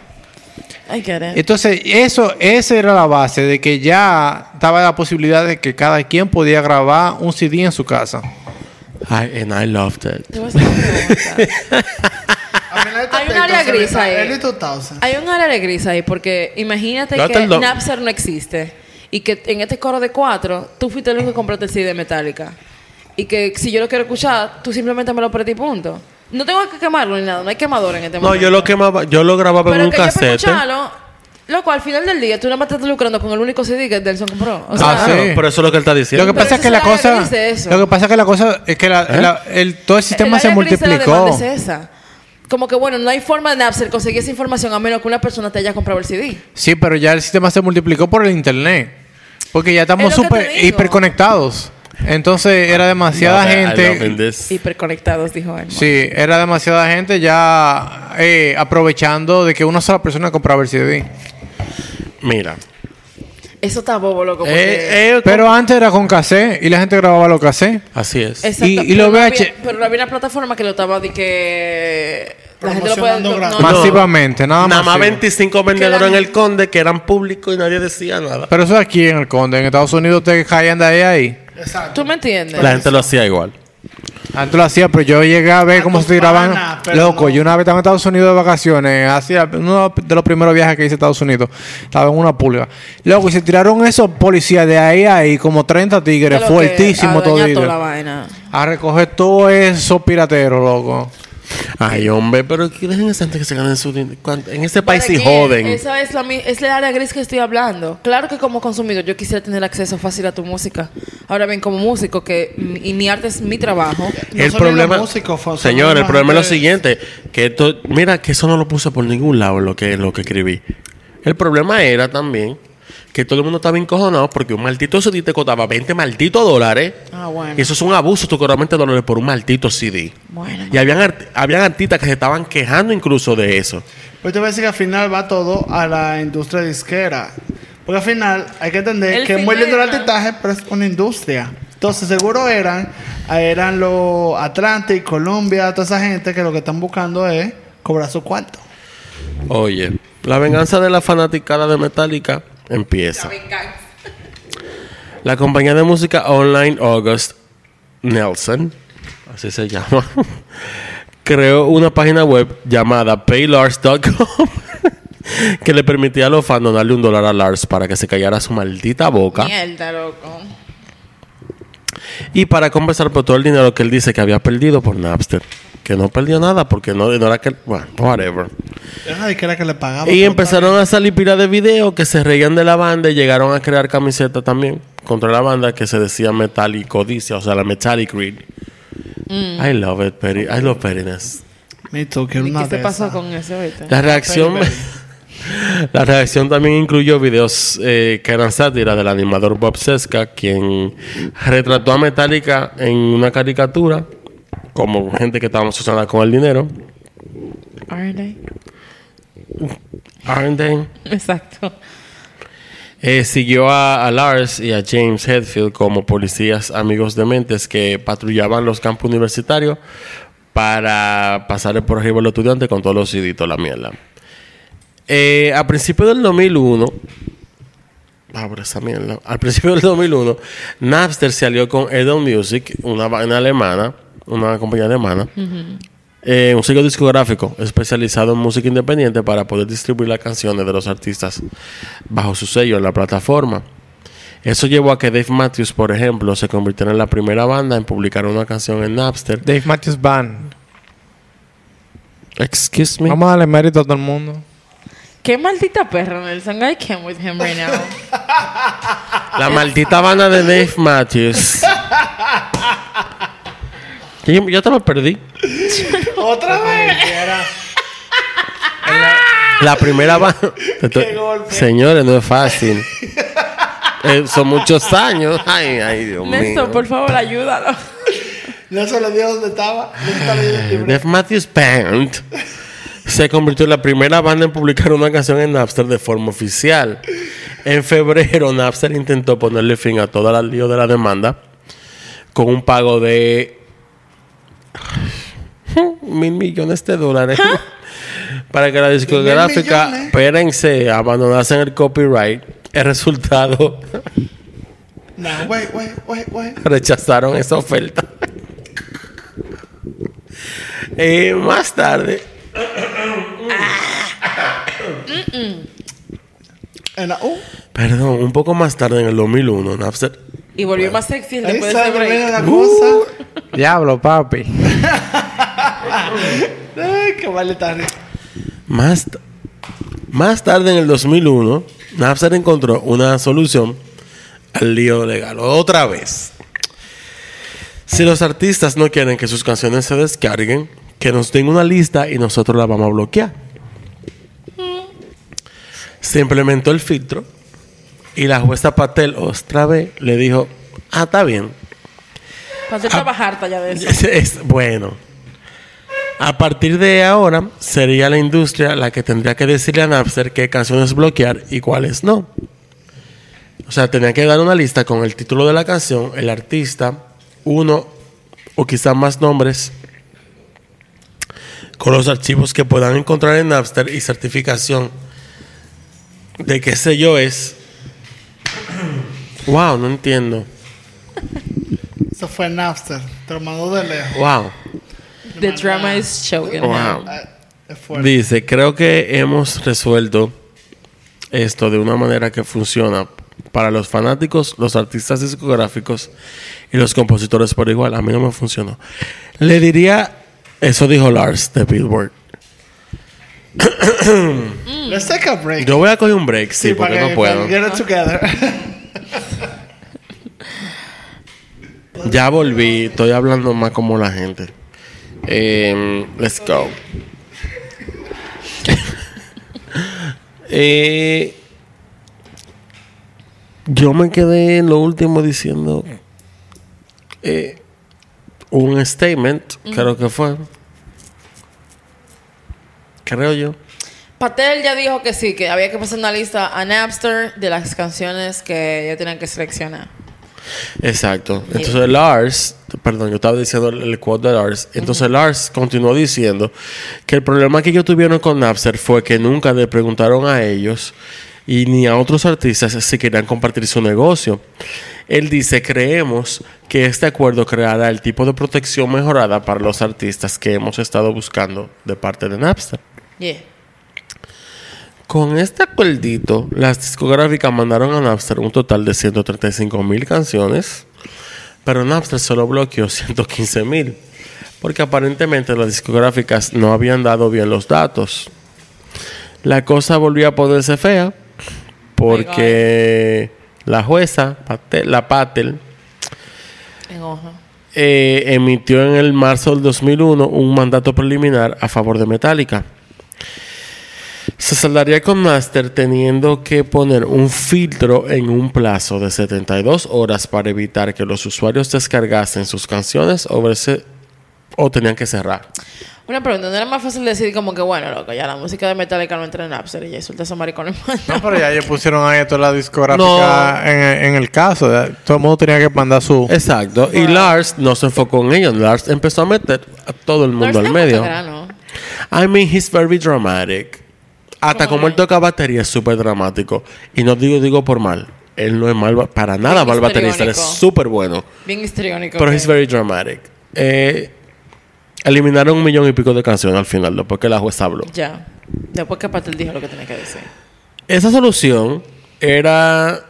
I get it. Entonces, eso, esa era la base de que ya estaba la posibilidad de que cada quien podía grabar un CD en su casa. I, and I loved it. Hay un área gris ahí. Early 2000. Hay un área de gris ahí porque imagínate que Napster no existe y que en este coro de cuatro tú fuiste el único que compraste el CD de Metallica y que si yo lo quiero escuchar tú simplemente me lo prestas y punto. No tengo que quemarlo ni nada, no hay quemador en este No, momento. yo lo quemaba, yo lo grababa Pero en un que yo cassette. escucharlo, loco, al final del día tú nada más te estás lucrando con el único CD que Delson compró. O sea, Ah, sí. pero eso es lo que él está diciendo. Lo que pasa es que la cosa. Lo que pasa es que la cosa es que la- ¿Eh? la- el, todo el sistema el se multiplicó. demanda es esa. Como que bueno, no hay forma de Napster conseguir esa información a menos que una persona te haya comprado el CD. Sí, pero ya el sistema se multiplicó por el internet. Porque ya estamos Es súper hiperconectados. Entonces era demasiada I love gente. Hiperconectados, dijo él. Sí, era demasiada gente ya eh, aprovechando de que una sola persona compraba el CD. Mira. Eso está bobo, loco. porque- Eh, eh, Pero antes era con cassette y la gente grababa los cassettes. así es. Exacto, y- y pero lo VH había- pero no había una plataforma que lo estaba de que la gente lo puede no, no. Masivamente, nada, Nada más masivo. 25 vendedores en el Conde que eran públicos y nadie decía nada. Pero eso es aquí en el Conde. En Estados Unidos te caían de ahí ahí. Exacto. ¿Tú me entiendes? La gente lo hacía igual. Antes lo hacía, pero yo llegué a ver A cómo se tiraban. Loco, no. yo una vez estaba en Estados Unidos de vacaciones. Hacía uno de los primeros viajes que hice a Estados Unidos. Estaba en una pulga. Loco, y se tiraron esos policías de ahí a ahí, como 30 tigres, que fuertísimos a recoger todo eso pirateros, loco. Ay, hombre, pero que dejen esa gente que se ganen su dinero. En este país sí joden. Esa es la, es la área gris que estoy hablando. Claro que como consumidor yo quisiera tener acceso fácil a tu música. Ahora bien, como músico, que y mi arte es mi trabajo. No el problema, señor, el problema es lo siguiente, que esto, mira, que eso no lo puse por ningún lado lo que lo que escribí. El problema era también que todo el mundo estaba encojonado porque un maldito CD te costaba 20 malditos dólares. Ah, bueno. Y eso es un abuso, tú cobras 20 dólares por un maldito CD. Bueno. Y habían, art- habían artistas que se estaban quejando incluso de eso. Pues te voy a decir que al final va todo a la industria disquera. Porque al final hay que entender El que es muy lindo el artistaje, pero es una industria. Entonces, seguro eran, eran los Atlantic, Colombia, toda esa gente que lo que están buscando es cobrar su cuarto. Oye, la venganza de la fanaticada de Metallica empieza. La compañía de música online August Nelson, así se llama, creó una página web llamada paylars.com que le permitía a los fans donarle un dólar a Lars para que se callara su maldita boca Mierda, loco. y para compensar por todo el dinero que él dice que había perdido por Napster. Que no perdió nada porque no, no era que... Bueno, whatever. Una que le pagaba. Y empezaron a salir pila de videos que se reían de la banda y llegaron a crear camisetas también contra la banda que se decía Metallic Codicia, o sea, la Metallic Read. I love it. I love pettiness. Me too, quiero ¿Y una qué de pasó con eso ahorita? La reacción... la reacción también incluyó videos eh, que eran sátiras del animador Bob Seska, quien retrató a Metallica en una caricatura como gente que estaba obsesionada con el dinero. Aren't they? Aren't they? Exacto. Eh, siguió a, a Lars y a James Hetfield como policías amigos de mentes que patrullaban los campos universitarios para pasarle por arriba a los estudiantes con todos los ciditos, la mierda. Eh, a principios del 2001, ah, por esa mierda. Al principio del 2001, Napster se alió con Edel Music, una vaina alemana, una compañía alemana, eh, un sello discográfico especializado en música independiente para poder distribuir las canciones de los artistas bajo su sello en la plataforma. Eso llevó a que Dave Matthews, por ejemplo, se convirtiera en la primera banda en publicar una canción en Napster. Dave Matthews Band. Excuse me. Vamos a darle mérito a todo el mundo. Qué maldita perra, Nelson. I can't with him right now. La maldita banda de Dave Matthews. Yo, yo te lo perdí. Otra vez. La primera banda. golpe. Señores, no es fácil. Eh, son muchos años. Ay, ay, Dios mío. por favor, ayúdalo. No se lo dio donde estaba. Dave Matthews Band se convirtió en la primera banda en publicar una canción en Napster de forma oficial. En febrero, Napster intentó ponerle fin a toda la lío de la demanda con un pago de mil millones de dólares para que la discográfica, espérense, abandonase el copyright. El resultado, No, wait, wait, wait, wait. rechazaron esa oferta. Eh, más tarde, Perdón, un poco más tarde, en el 2001, Napster. Y volvió más sexy el después de ese break. la cosa. Diablo, papi. Ay, qué vale tarde. Más, más tarde, en el 2001, Napster encontró una solución al lío legal. Otra vez. Si los artistas no quieren que sus canciones se descarguen, que nos den una lista y nosotros la vamos a bloquear. Se implementó el filtro y la jueza Patel otra vez le dijo, ah, está bien, Para hacer trabajar ya de eso. Es- es- bueno. A partir de ahora, sería la industria la que tendría que decirle a Napster qué canciones bloquear y cuáles no. O sea, tenía que dar una lista con el título de la canción, el artista, uno o quizás más nombres, con los archivos que puedan encontrar en Napster y certificación de qué sello es. Wow, no entiendo. Eso fue Napster. Te lo mandó de lejos. Wow. The drama is choking. Wow. Ah. Dice, creo que hemos resuelto esto de una manera que funciona para los fanáticos, los artistas discográficos y los compositores por igual. A mí no me funcionó. Le diría, eso dijo Lars de Billboard. Let's take a break. Yo voy a coger un break, sí, porque no puedo. para Get it together. Ya volví, estoy hablando más como la gente. Em, let's go. Eh, yo me quedé en lo último diciendo eh, un statement, creo que fue. Creo yo. Patel ya dijo que sí, que había que pasar una lista a Napster de las canciones que ellos tenían que seleccionar. Exacto. Entonces Lars, perdón, yo estaba diciendo el, el quote de Lars. Entonces Lars continuó diciendo que el problema que ellos tuvieron con Napster fue que nunca le preguntaron a ellos y ni a otros artistas si querían compartir su negocio. Él dice, creemos que este acuerdo creará el tipo de protección mejorada para los artistas que hemos estado buscando de parte de Napster. Yeah. Con este acuerdito, las discográficas mandaron a Napster un total de 135 mil canciones, pero Napster solo bloqueó 115 mil, porque aparentemente las discográficas no habían dado bien los datos. La cosa volvió a ponerse fea, porque la jueza, Patel- la Patel, eh, emitió en el marzo del 2001 un mandato preliminar a favor de Metallica. Se saldaría con Master teniendo que poner un filtro en un plazo de 72 horas para evitar que los usuarios descargasen sus canciones o, verse- o tenían que cerrar. Una pregunta, ¿no era más fácil decir como que, bueno, loco, ya la música de Metallica no entra en Napster y ya suelta esos maricones? No, pero ya ellos pusieron ahí toda la discográfica No. en, en el caso. Todo el mundo tenía que mandar su... Exacto. Y Lars no se enfocó en ello. Lars empezó a meter a todo el mundo al medio. I mean, he's very dramatic. Hasta como él toca batería es súper dramático. Y no digo, digo por mal. Él no es mal para nada Bien mal baterista. Él es súper bueno. Bien histriónico. Pero ok. he's very dramatic. Eh, eliminaron un millón y pico de canciones al final, después que la jueza habló. Ya. Después que Patel dijo lo que tenía que decir. Esa solución era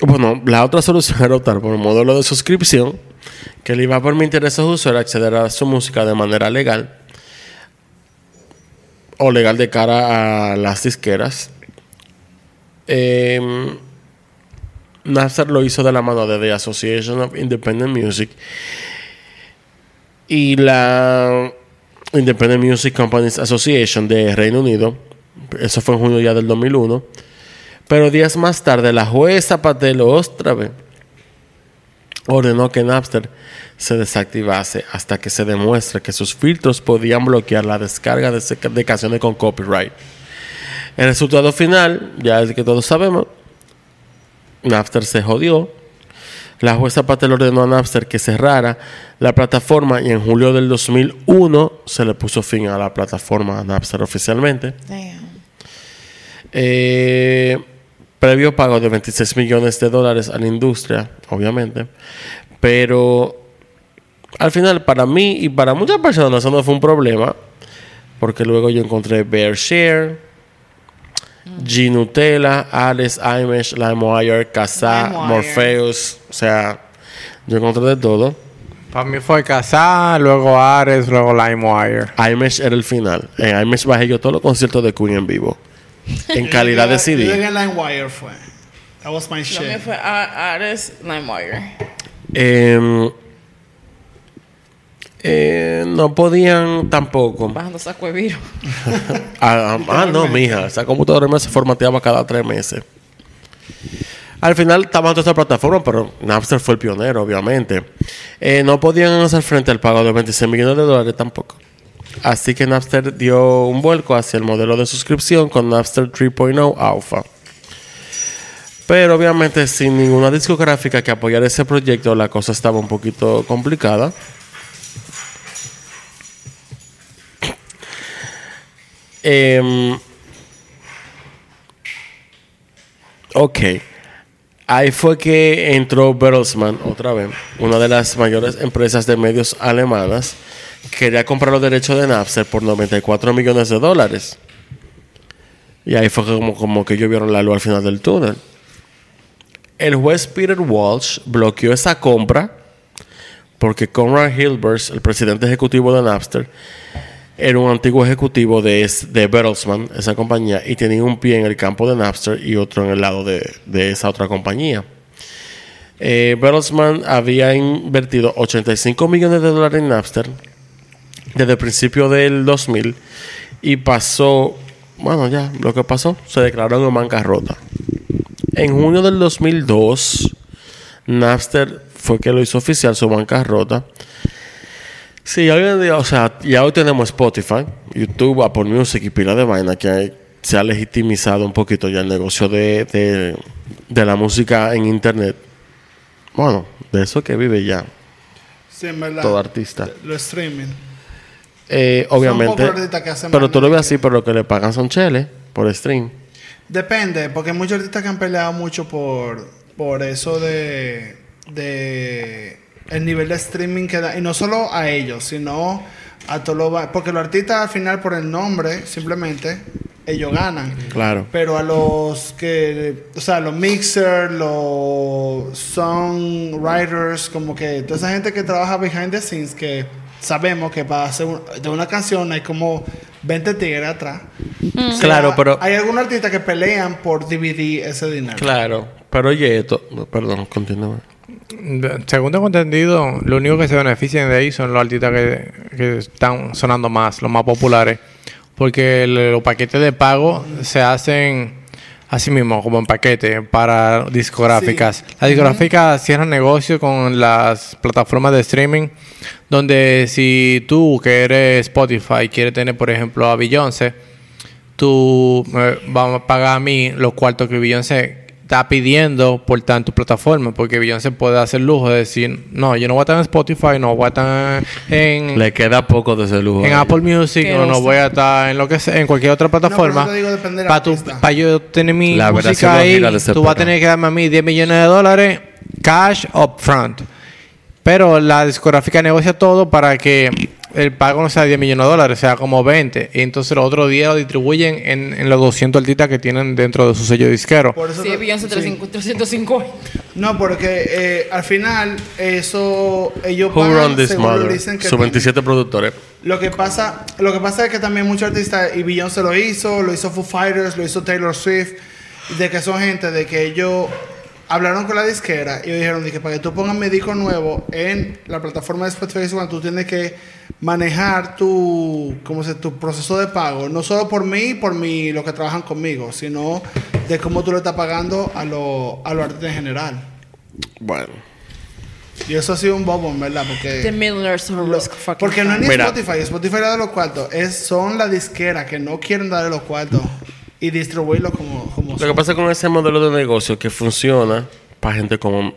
Bueno, la otra solución era optar por un modelo de suscripción que le iba a permitir a esos usuarios acceder a su música de manera legal o legal de cara a las disqueras. Eh, lo hizo de la mano de The Association of Independent Music y la Independent Music Companies Association de Reino Unido. Eso fue en junio ya del 2001. Pero días más tarde, la jueza Patel otra vez ordenó que Napster se desactivase hasta que se demuestre que sus filtros podían bloquear la descarga de, canciones con copyright. El resultado final, ya es que todos sabemos, Napster se jodió. La jueza Patel ordenó a Napster que cerrara la plataforma y en julio del 2001 se le puso fin a la plataforma Napster oficialmente. Eh, previo pago de 26 millones de dólares a la industria, obviamente. Pero al final, para mí y para muchas personas, eso no fue un problema. Porque luego yo encontré Bearshare, G Nutella, Alice, iMesh, LimeWire, LimeWire. Morpheus. O sea, yo encontré de todo. Para mí fue Kazaa, luego Ares, luego LimeWire. iMesh era el final. En iMesh bajé yo todos los conciertos de Queen en vivo. En calidad de Yo CD. llegué en LimeWire fue. That was my Lo mío shit. fue A- Ares LimeWire. Em, eh, no podían tampoco. Bajando saco de virus. Ah, ah, ah, no, mija. Esa computadora me se formateaba cada tres meses. Al final estaban todas estas plataformas, pero Napster fue el pionero, obviamente. Eh, no podían hacer frente al pago de 26 millones de dólares tampoco. Así que Napster dio un vuelco hacia el modelo de suscripción con Napster 3.0 Alpha. Pero obviamente sin ninguna discográfica que apoyara ese proyecto, la cosa estaba un poquito complicada. Em, ok. Ahí fue que entró Bertelsmann otra vez, una de las mayores empresas de medios alemanas. Quería comprar los derechos de Napster por 94 millones de dólares. Y ahí fue como, como que ellos vieron la luz al final del túnel. El juez Peter Walsh bloqueó esa compra porque Conrad Hilbers, el presidente ejecutivo de Napster, era un antiguo ejecutivo de, de Bertelsmann, esa compañía, y tenía un pie en el campo de Napster y otro en el lado de, de esa otra compañía. Eh, Bertelsmann había invertido 85 millones de dólares en Napster desde el principio del 2000 y pasó, bueno, ya, lo que pasó, se declaró en bancarrota. En junio del 2002, Napster fue que lo hizo oficial su bancarrota. Sí, hoy en día, o sea, ya hoy tenemos Spotify, YouTube, Apple Music y pila de vaina que se ha legitimizado un poquito ya el negocio de, de, de la música en Internet. Bueno, de eso que vive ya Sí, en verdad. todo artista. Lo streaming. Eh, obviamente. Pero tú lo ves así, pero lo que le pagan son cheles por stream. Depende, porque hay muchos artistas que han peleado mucho por, por eso de, de el nivel de streaming que da. Y no solo a ellos, sino a todos los... Porque los artistas al final por el nombre, simplemente, ellos ganan. Claro. Pero a los que, o sea, los mixers, los songwriters, como que toda esa gente que trabaja behind the scenes, que sabemos que para hacer un- de una canción hay como 20 tigres atrás. O sea, Claro, pero- Hay algunos artistas que pelean por dividir ese dinero. Claro. Pero oye, esto. Perdón, continúa. Según tengo entendido, lo único que se benefician de ahí son los artistas que, que están sonando más, los más populares. Porque el- los paquetes de pago se hacen así mismo, como en paquete, para discográficas. Las discográficas cierran negocio con las plataformas de streaming, donde si tú, que eres Spotify, quieres tener, por ejemplo, a Beyoncé, tú me vas a pagar a mí los cuartos que Beyoncé está pidiendo por tu plataforma, porque Beyoncé puede hacer lujo de decir, no, yo no voy a estar en Spotify, no voy a estar en, Le queda poco de ese lujo. en ahí. Apple Music, o no voy a estar en lo que sea, en cualquier otra plataforma. Para pa yo tener mi La música ahí, tú vas a tener que darme a mí 10 millones de dólares cash up front. Pero la discográfica negocia todo para que el pago no sea 10 millones de dólares, sea como 20. Y entonces los otros 10 lo distribuyen en, en los 200 artistas que tienen dentro de su sello disquero. Por eso Sí, te- Beyoncé sí. 350, 350. No, porque eh, al final eso ellos Who pagan this según mother? dicen que Sus tienen. 27 productores. Lo que pasa, lo que pasa es que también muchos artistas y Beyoncé lo hizo, lo hizo Foo Fighters, lo hizo Taylor Swift, de que son gente de que ellos hablaron con la disquera y dijeron de que para que tú pongas mi disco nuevo en la plataforma de Spotify, cuando tú tienes que manejar tu, ¿cómo se, tu proceso de pago, no solo por mí, por mí, los que trabajan conmigo, sino de cómo tú le estás pagando a, los a los artistas en general. Bueno. Y eso ha sido un bobo, verdad, The porque... millionaires are risk fucking Porque no es ni Mira. Spotify, Spotify le da los cuartos, es, son las disqueras que no quieren darle los cuartos y distribuirlos como, como Lo que pasa con ese modelo de negocio que funciona para gente como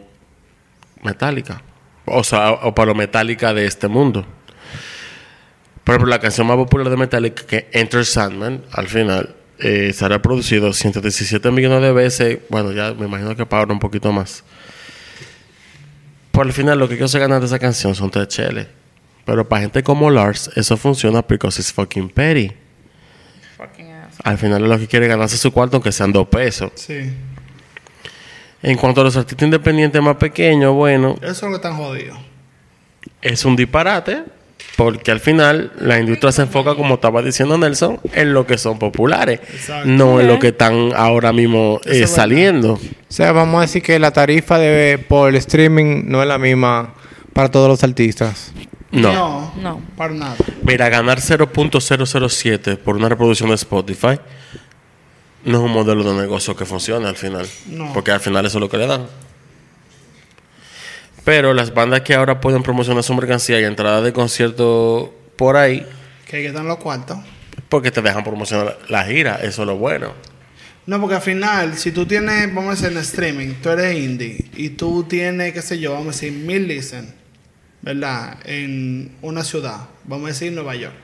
Metallica. O sea, o para lo Metallica de este mundo. Por ejemplo, la canción más popular de Metallica, que Enter Sandman, al final, eh, se ha reproducido 117 millones de veces. Bueno, ya me imagino que pagaron un poquito más. Por el final, lo que se ganan de esa canción son tres cheles. Pero para gente como Lars, eso funciona because it's fucking petty. Al final es lo que quiere ganarse su cuarto, aunque sean dos pesos. Sí, En cuanto a los artistas independientes más pequeños, bueno, eso es lo que están jodidos. es un disparate, porque al final la industria se enfoca, como estaba diciendo Nelson, en lo que son populares, Exacto. no en lo que están ahora mismo eh, saliendo. O sea, vamos a decir que la tarifa de por el streaming no es la misma para todos los artistas. No. No, No. para nada. Mira, ganar 0.007 por una reproducción de Spotify no es un modelo de negocio que funcione al final. No. Porque al final eso es lo que le dan. Pero las bandas que ahora pueden promocionar su mercancía y entrada de concierto por ahí, Que hay que dar los cuartos. porque te dejan promocionar la gira, eso es lo bueno. No, porque al final, si tú tienes, vamos a decir en streaming, tú eres indie y tú tienes, qué sé yo, vamos a decir, mil listen, ¿verdad? En una ciudad, vamos a decir Nueva York.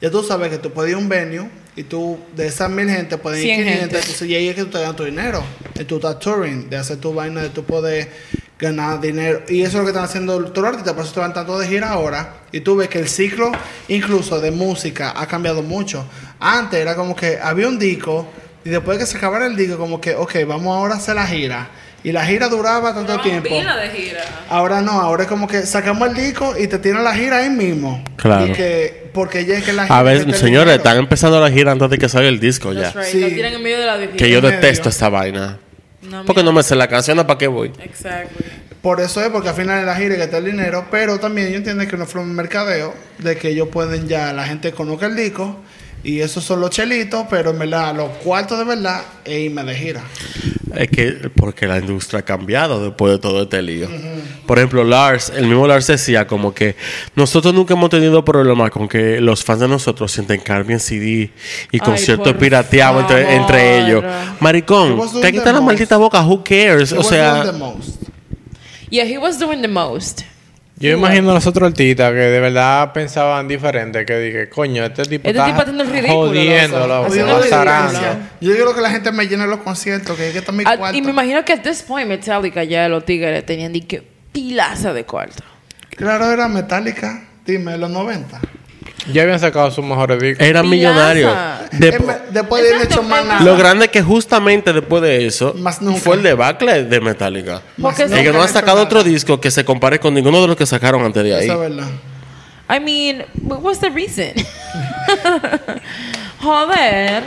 Ya tú sabes que tú puedes ir a un venue y tú, de esas mil gente, pueden ir 100 500. gente. Entonces, y ahí es que tú te ganas tu dinero. Y tú estás touring, de hacer tu vaina, de tú poder ganar dinero. Y eso es lo que están haciendo todos los artistas, por eso te van tanto de gira ahora. Y tú ves que el ciclo, incluso de música, ha cambiado mucho. Antes era como que había un disco y después de que se acabara el disco, como que, ok, vamos ahora a hacer la gira. Y la gira duraba tanto tiempo. de gira. Ahora no, ahora es como que sacamos el disco y te tienen la gira ahí mismo. Claro. Y que, porque ya es que la gira. A ver, señores, están empezando la gira antes de que salga el disco ya. Right. Sí. Lo tiran en medio de la gira. Que yo detesto esta vaina. No, Porque mira. no me sé la canción, ¿para qué voy? Exactly. Por eso es porque al final es la gira que está el dinero, pero también ellos entienden que no fue un mercadeo, de que ellos pueden ya, la gente conozca el disco y esos son los chelitos, pero en verdad los cuartos de verdad es irme de gira. Es que porque la industria ha cambiado después de todo este lío. Por ejemplo, Lars, el mismo Lars decía como que nosotros nunca hemos tenido problemas con que los fans de nosotros se intercambien CD y conciertos pirateados entre, entre ellos. Maricón, te doing quita the la maldita boca, who cares? It O was sea, doing the most. Yeah, he was doing the most. Yo imagino a los otros artistas que de verdad pensaban diferente, que dije, coño, este tipo Este está tipo ridículo, jodiendo, loco. Haciendo ridículo. Yo quiero que la gente me llene los conciertos, que, que está mi cuarto. y me imagino que at this point Metallica ya los tigres tenían de que pilaza de cuarto. Claro, era Metallica, dime, los 90. Ya habían sacado sus mejores discos. era Pilaza. millonario. De- En ve- después de hecho más nada. lo grande es que justamente después de eso Más nunca. fue el debacle de Metallica. Porque Y que no han sacado nada. otro disco que se compare con ninguno de los que sacaron antes de ahí. Eso es verdad. I mean, what was the reason? Joder.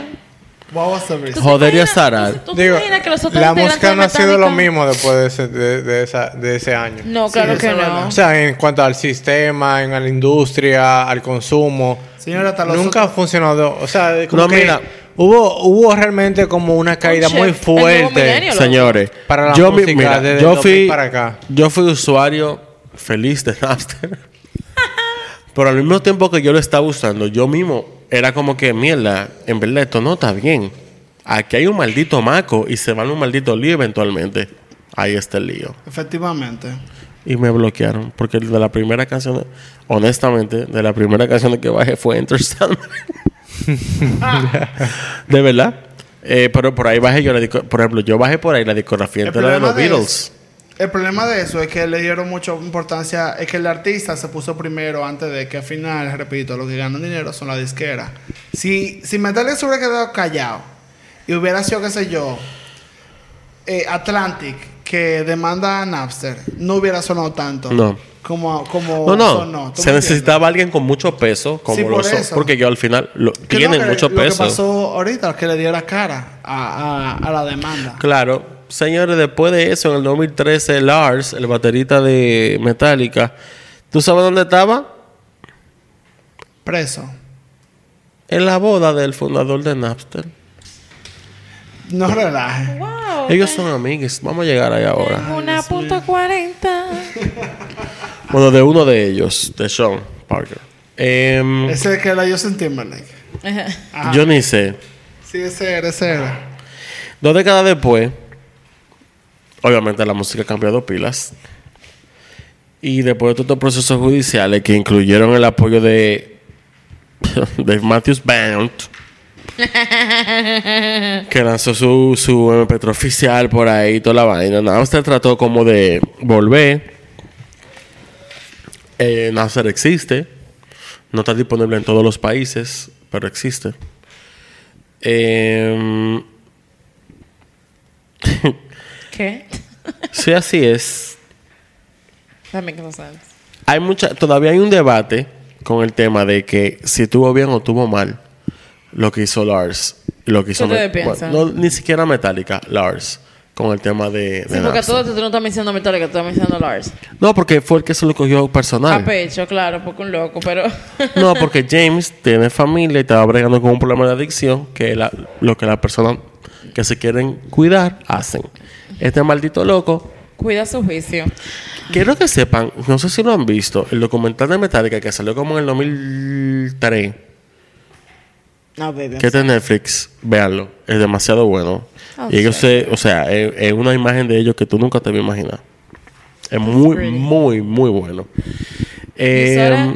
¿Tú te Joder y imaginas- azarar. ¿Tú te Digo, imaginas que los otros la música no ha sido lo mismo después de ese, de, de esa, de ese año. No, claro que no. O sea, en cuanto al sistema, en a la industria, al consumo, Señora, nunca ha funcionado. O sea, como No, que mira. hubo, hubo realmente como una caída muy fuerte. Señores, Para la yo, música mira, desde yo el 2000 fui para acá. yo fui usuario feliz de Napster. Pero al mismo tiempo que yo lo estaba usando, yo mismo era como que, mierda, en verdad esto no está bien. Aquí hay un maldito maco y se va en un maldito lío eventualmente. Ahí está el lío. Efectivamente. Y me bloquearon. Porque de la primera canción, honestamente, de la primera canción que bajé fue Enter Sandman. de verdad. Eh, pero por ahí bajé yo la Por ejemplo, yo bajé por ahí la discografía entera de los Beatles. El problema de eso es que le dieron mucha importancia, es que el artista se puso primero antes de que al final, repito, los que ganan dinero son las disqueras. Si, si Metallica se hubiera quedado callado y hubiera sido, qué sé yo, eh, Atlantic, que demanda a Napster, no hubiera sonado tanto. No. Como, como No, no. sonó. ¿Tú Se necesitaba alguien con mucho peso, como Sí, por lo son. eso. Porque yo al final lo? Que tienen no, que mucho Lo que peso. pasó ahorita que le diera cara a, a, a la demanda. Claro, señores, después de eso, en el 2013, Lars, el baterista de Metallica, ¿tú sabes dónde estaba? Preso. En la boda del fundador de Napster. No relaje. Wow. Ellos son amigos. Vamos a llegar ahí ahora. Una punto cuarenta. Bueno, de uno de ellos, de Sean Parker. Em, Ese es que era Justin Timberlake. Ajá. yo ni sé. Sí, ese era, ese era. Dos décadas después, obviamente la música ha cambiado pilas. Y después de todos estos procesos judiciales que incluyeron el apoyo de, de Matthews Band, que lanzó su, su MP3 oficial por ahí, toda la vaina. Napster trató como de volver. Eh, Napster existe. No está disponible en todos los países, pero existe. Em, ¿Qué? Sí, así es. That makes no sense. Hay mucha, todavía hay un debate con el tema de que si estuvo bien o estuvo mal lo que hizo Lars. Lo que hizo ¿Qué piensan? bueno, no, ni siquiera Metallica, Lars, con el tema de, de Sí, porque todo esto tú no estás mencionando Metallica, tú estás mencionando Lars. No, porque fue el que se lo cogió A personal. pecho, claro, porque un loco, pero. No, porque James tiene familia y estaba bregando con un problema de adicción que la- lo que las personas que se quieren cuidar hacen. Este maldito loco Cuida su juicio. Quiero que sepan, no sé si lo han visto, el documental de Metallica que salió como en el 2003, No, baby. que es de Netflix, véanlo, es demasiado bueno. Oh, y ellos se, o sea, es, es una imagen de ellos que tú nunca te vas a imaginar. Es muy, pretty. muy, muy bueno. Eh,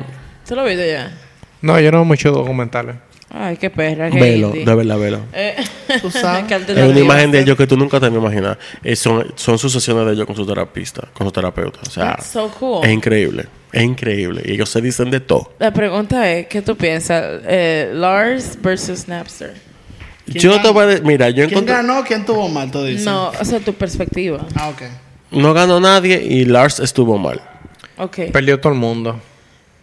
¿Tú lo viste ya? No, yo no veo muchos documentales. Ay, qué perra, qué velo, indie. de verdad, velo. Eh, Tú sabes. qué Es una imagen de ellos que tú nunca te vas a imaginar. Eh, son, son sus sesiones de ellos con su terapista, con su terapeuta. O sea, That's so cool. es increíble. Es increíble. Y ellos se dicen de todo. La pregunta es, ¿qué tú piensas? Eh, Lars versus Napster. ¿Quién Yo ganó? te voy a de- Mira, yo ¿Quién ganó? ¿Quién tuvo mal? Tú dices. No, o sea, tu perspectiva. Ah, ok. No ganó nadie y Lars estuvo mal. Ok. Perdió todo el mundo.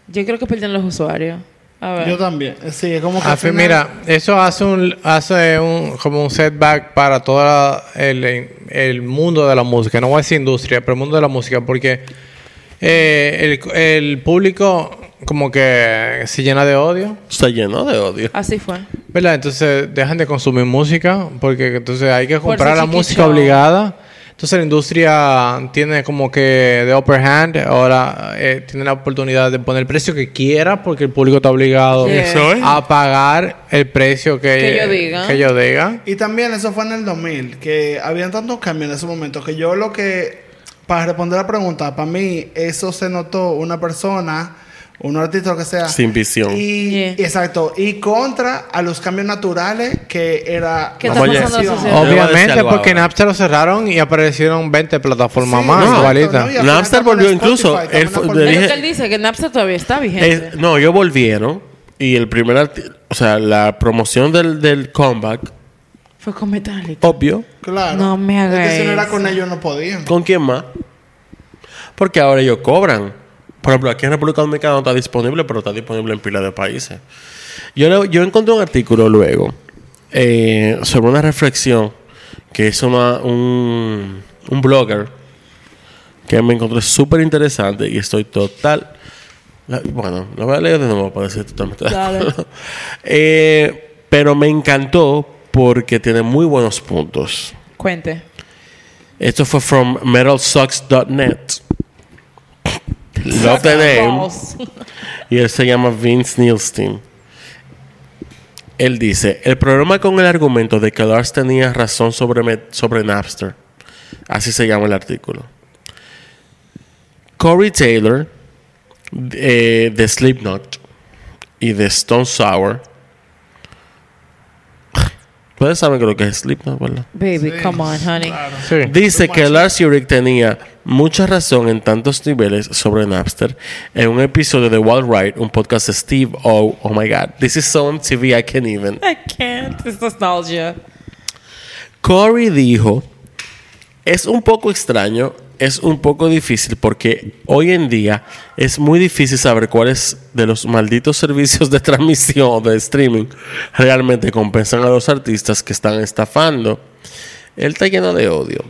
Yo creo que perdieron los usuarios. A ver. Yo también. Sí, es como que. Al fin, mira, eso hace un hace un como un setback para todo el, el mundo de la música. No voy a decir industria, pero el mundo de la música, porque eh, el, el público como que se llena de odio, Está lleno de odio. Así fue. ¿verdad? Entonces dejan de consumir música, porque entonces hay que comprar la música show. obligada. Entonces la industria tiene como que de upper hand, ahora eh, tiene la oportunidad de poner el precio que quiera porque el público está obligado Yeah. A pagar el precio que, Que yo diga. que yo diga. Y también eso fue en el 2000, que habían tantos cambios en ese momento que yo lo que, para responder la pregunta, para mí eso se notó una persona, un artista, lo que sea. Sin visión. Y, Yeah. Exacto. Y contra a los cambios naturales que era... Obviamente, porque ahora. Napster lo cerraron y aparecieron 20 plataformas Sí, más, igualitas. ¿no? Final Napster volvió incluso, él dije- lo que él dice, que Napster todavía está vigente. No, ellos volvieron y el primer, o sea, la promoción del, del comeback, Fue con Metallica. obvio, Claro. No me haga Es que si no era con ellos no podían. ¿con quién más? Porque ahora ellos cobran. Por ejemplo, aquí en República Dominicana no está disponible, pero está disponible en pila de países. Yo, yo encontré un artículo luego eh, sobre una reflexión que hizo una- un, un blogger que me encontré súper interesante y estoy total. la- bueno, lo voy a leer de nuevo para decir totalmente. Eh, pero me encantó porque tiene muy buenos puntos. Cuente. Esto fue from metalsucks.net. Love the name. Y él se llama Vince Nielstein. Él dice, el problema con el argumento de que Lars tenía razón sobre, sobre Napster, así se llama el artículo. Corey Taylor, eh, de Slipknot y de Stone Sour, Ustedes saben que lo que es Slipknot, ¿verdad? Baby, Sí, come on, honey. claro. Sí. Dice que Lars Ulrich tenía mucha razón en tantos niveles sobre Napster en un episodio de Wild Ride, un podcast de Steve O. Oh my God, this is so MTV, I can't even. I can't. It's nostalgia. Corey dijo, es un poco extraño, es un poco difícil porque hoy en día es muy difícil saber cuáles de los malditos servicios de transmisión o de streaming realmente compensan a los artistas que están estafando. Él está lleno de odio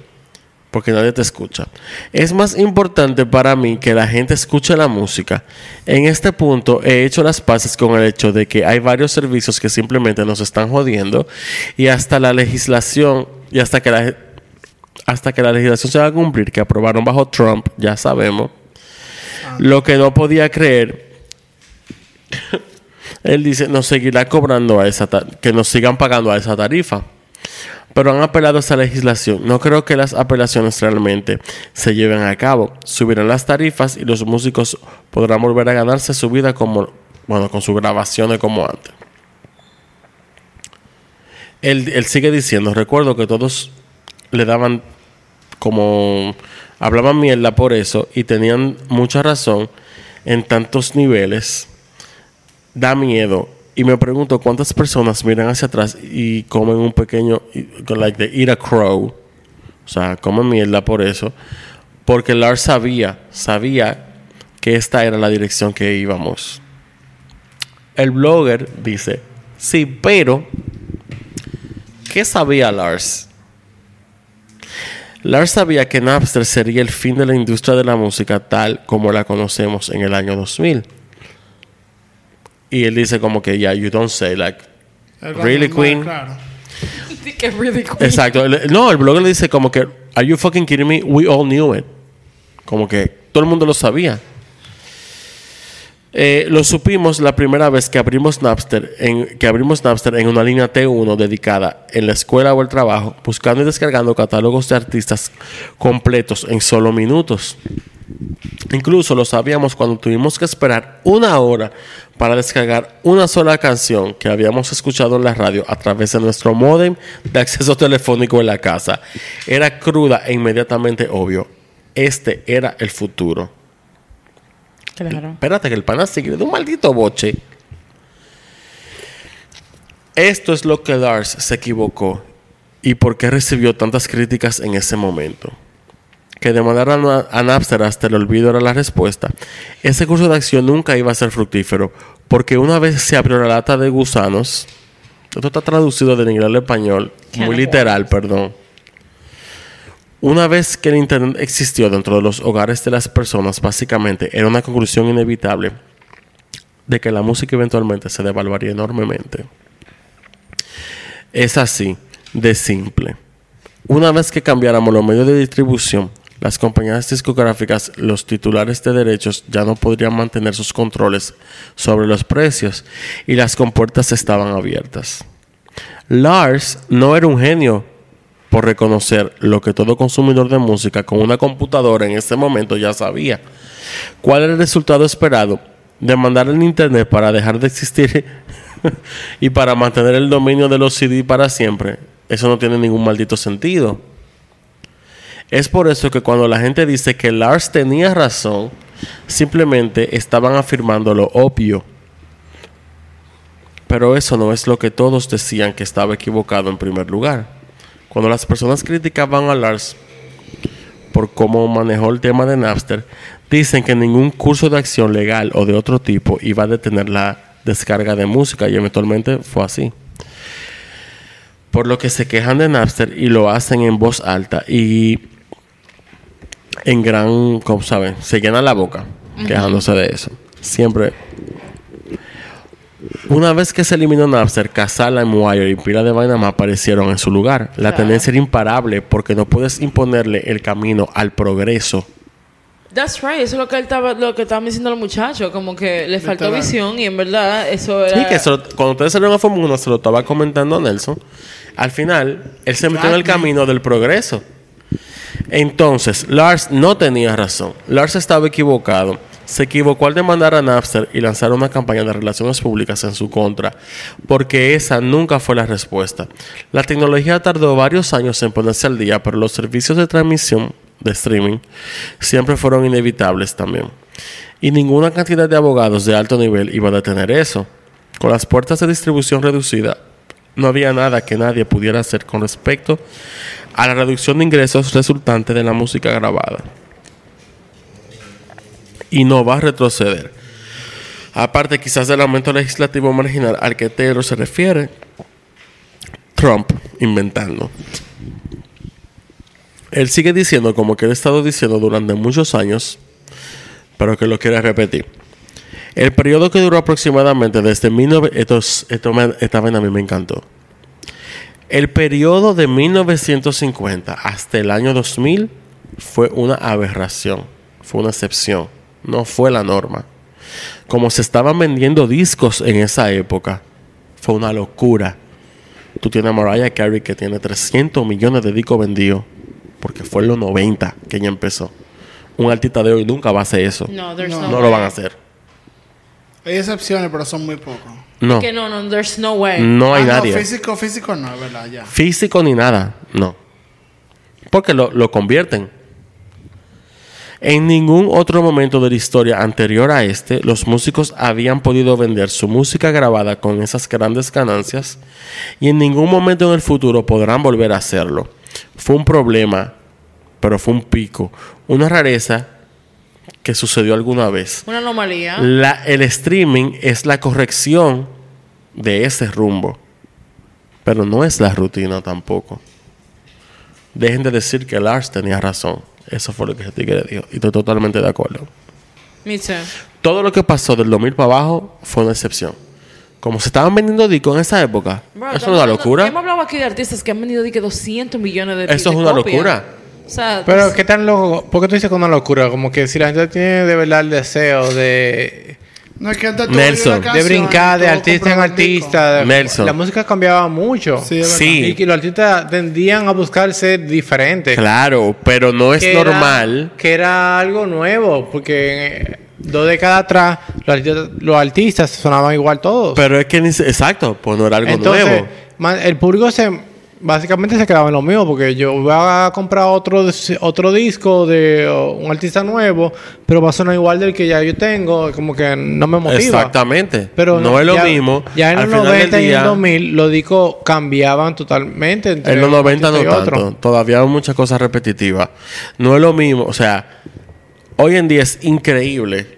porque nadie te escucha. Es más importante para mí que la gente escuche la música. En este punto he hecho las paces con el hecho de que hay varios servicios que simplemente nos están jodiendo y hasta la legislación y hasta que la hasta que la legislación se va a cumplir que aprobaron bajo Trump, ya sabemos. Lo que no podía creer él dice, nos seguirá cobrando a esa que nos sigan pagando a esa tarifa pero han apelado a esa legislación. No creo que las apelaciones realmente se lleven a cabo. Subirán las tarifas y los músicos podrán volver a ganarse su vida como, bueno, con sus grabaciones como antes. Él, él sigue diciendo, recuerdo que todos le daban como, hablaban mierda por eso y tenían mucha razón en tantos niveles. Da miedo y me pregunto cuántas personas miran hacia atrás y comen un pequeño, like the eat a crow. O sea, comen mierda por eso. Porque Lars sabía, sabía que esta era la dirección que íbamos. El blogger dice, sí, pero, ¿qué sabía Lars? Lars sabía que Napster sería el fin de la industria de la música tal como la conocemos en el año 2000. Y él dice como que, yeah, you don't say, like, Really, Queen? Claro. Really. Exacto. El- No, el blogger le dice como que, are you fucking kidding me? We all knew it. Como que todo el mundo lo sabía. Eh, lo supimos la primera vez que abrimos Napster, en, que abrimos Napster en una línea T1 dedicada en la escuela o el trabajo, buscando y descargando catálogos de artistas completos en solo minutos. Incluso lo sabíamos cuando tuvimos que esperar una hora para descargar una sola canción que habíamos escuchado en la radio a través de nuestro modem de acceso telefónico en la casa. Era cruda e inmediatamente obvio. Este era el futuro. Claro. Espérate que el pana sigue de un maldito boche. Esto es lo que Lars se equivocó y por qué recibió tantas críticas en ese momento. Que demandar a Napster hasta el olvido era la respuesta. Ese curso de acción nunca iba a ser fructífero porque una vez se abrió la lata de gusanos, esto está traducido del inglés al español, muy literal, perdón. Una vez que el Internet existió dentro de los hogares de las personas, básicamente era una conclusión inevitable de que la música eventualmente se devaluaría enormemente. Es así, de simple. Una vez que cambiáramos los medios de distribución, las compañías discográficas, los titulares de derechos ya no podrían mantener sus controles sobre los precios y las compuertas estaban abiertas. Lars no era un genio por reconocer lo que todo consumidor de música con una computadora en ese momento ya sabía. ¿Cuál era el resultado esperado? Demandar el Internet para dejar de existir y para mantener el dominio de los CD para siempre. Eso no tiene ningún maldito sentido. Es por eso que cuando la gente dice que Lars tenía razón, simplemente estaban afirmando lo obvio. Pero eso no es lo que todos decían que estaba equivocado en primer lugar. Cuando las personas criticaban a Lars por cómo manejó el tema de Napster, dicen que ningún curso de acción legal o de otro tipo iba a detener la descarga de música y eventualmente fue así. Por lo que se quejan de Napster y lo hacen en voz alta y en gran, ¿cómo saben? Se llena la boca quejándose de eso. Siempre una vez que se eliminó Napster, Casala, Wire y pila de vaina más aparecieron en su lugar. La Claro. tendencia era imparable porque no puedes imponerle el camino al progreso. That's right. Eso es lo que él estaba, lo que estaban diciendo los muchachos. Como que le faltó Literal. visión y en verdad eso era. Sí, que se lo- cuando ustedes salieron a Fórmula 1, se lo estaba comentando a Nelson. Al final, él se metió en el camino del progreso. Entonces, Lars no tenía razón. Lars estaba equivocado. Se equivocó al demandar a Napster y lanzar una campaña de relaciones públicas en su contra, porque esa nunca fue la respuesta. La tecnología tardó varios años en ponerse al día, pero los servicios de transmisión de streaming siempre fueron inevitables también. Y ninguna cantidad de abogados de alto nivel iba a detener eso. Con las puertas de distribución reducidas, no había nada que nadie pudiera hacer con respecto a la reducción de ingresos resultante de la música grabada y no va a retroceder. Aparte quizás del aumento legislativo marginal al que Taylor se refiere, Trump inventando. Él sigue diciendo como que él ha estado diciendo durante muchos años, pero que lo quiere repetir. El periodo que duró aproximadamente desde 1900, esta a mí me encantó. El periodo de 1950 hasta el año 2000 fue una aberración, fue una excepción no fue la norma. Como se estaban vendiendo discos en esa época, fue una locura. Tú tienes a Mariah Carey que tiene 300 millones de discos vendidos, porque fue en los 90 que ella empezó. Un artista de hoy nunca va a hacer eso. No, no lo van a hacer. Hay excepciones, pero son muy pocos. No, Que no, no, there's no way. no hay Ah, nadie. físico, físico no, es verdad, ya. Físico ni nada, no. Porque lo, lo convierten. En ningún otro momento de la historia anterior a este, los músicos habían podido vender su música grabada con esas grandes ganancias y en ningún momento en el futuro podrán volver a hacerlo. Fue un problema, pero fue un pico, una rareza que sucedió alguna vez. Una anomalía. La- el streaming es la corrección de ese rumbo. Pero no es la rutina tampoco. Dejen de decir que Lars tenía razón. Eso fue lo que ese tigre dijo. Y estoy totalmente de acuerdo. Too. Todo lo que pasó del 2000 para abajo fue una excepción. Como se estaban vendiendo discos en esa época, Bro, eso es una locura. Hemos hablado aquí de artistas que han vendido que 200 millones de Eso es una locura. O sea, Pero, ¿qué tan loco? ¿Por qué tú dices que es una locura? Como que si la gente tiene de verdad el deseo de, No es que antes Nelson. de brincar de artista en artista, de- Nelson. la música cambiaba mucho. Sí. Sí. Y que los artistas tendían a buscar ser diferentes. Claro, pero no es que era- normal. que era algo nuevo, porque eh, dos décadas atrás los artistas, los artistas sonaban igual todos. Pero es que ni se- exacto, pues no era algo Entonces, nuevo. el público se básicamente se quedaba en lo mismo, porque yo voy a comprar otro otro disco de un artista nuevo, pero va a sonar igual del que ya yo tengo, como que no me motiva. Exactamente. Pero no, es lo ya- mismo. Ya en Al los final del 90 y en día- el 2000 los discos cambiaban totalmente. entre En los un 90 no otro. tanto. Todavía hay muchas cosas repetitivas. No es lo mismo. O sea, hoy en día es increíble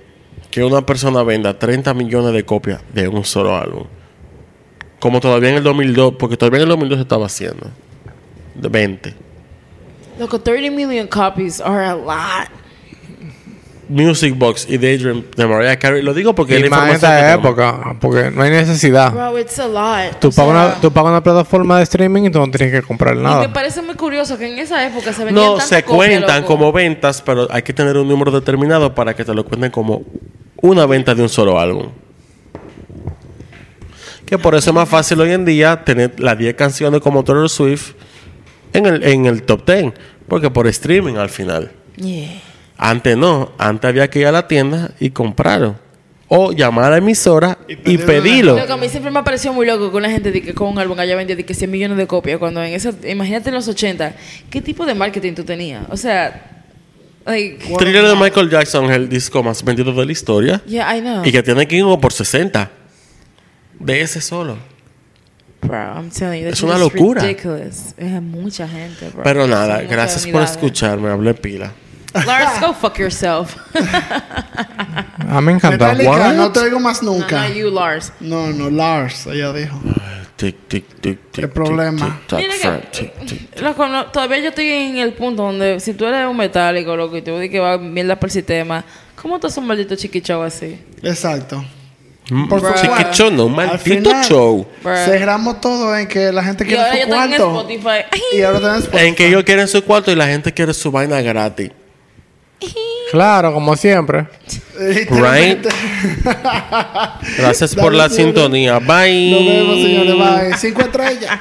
que una persona venda 30 millones de copias de un solo álbum. Como todavía en el 2002, porque todavía en el 2002 se estaba haciendo. De 20. loco, 30 million copies are a lot. Music Box y Daydream de Mariah Carey. Lo digo porque es Y la más que tengo. época, porque no hay necesidad. Bro, it's a lot. Tú O pagas, sea, una, tú pagas una plataforma de streaming y tú no tienes que comprar Y me nada. parece muy curioso que en esa época se vendían No, tantas se copias, cuentan loco. como ventas, pero hay que tener un número determinado para que te lo cuenten como una venta de un solo álbum. Que por eso es más fácil hoy en día tener las 10 canciones como Taylor Swift en el, en el top 10. Porque por streaming al final. Yeah. Antes no. Antes había que ir a la tienda y comprarlo. O llamar a la emisora Y y, pedirlo a mí siempre me ha parecido muy loco que una gente diga que con un álbum haya vendido de que 100 millones de copias. Cuando en esa, imagínate en los 80, ¿qué tipo de marketing tú tenías? O sea, like, Thriller de Michael Jackson es el disco más vendido de la historia. yeah, I know. Y que tiene que ir por 60. De ese solo. Bro, I'm telling you, Es una locura. ridiculous. Es mucha gente, bro. Pero nada, Son gracias por escucharme. Hablé pila. Lars, go fuck yourself. A mí me encanta. Metallica, no te oigo más no, nunca. no, you, Lars. No, no, Lars, ella dijo. Tic, tic, tic, tic. El problema. no, todavía yo estoy en el punto donde si tú eres un metálico, loco, y tú dices que va mierda por el sistema, ¿cómo tú haces un maldito chiquichao así? Exacto. Mm, Por su Chiquicho, no, un Al maldito final, show. Bruh. Cerramos todo en que la gente quiere su cuarto. Spotify. Y ahora tenés Spotify. En que ellos quieren su cuarto y la gente quiere su vaina gratis. Claro, como siempre. Literalmente. Gracias por la sintonía. Bye. Nos vemos, señores. Bye. Cinco estrellas.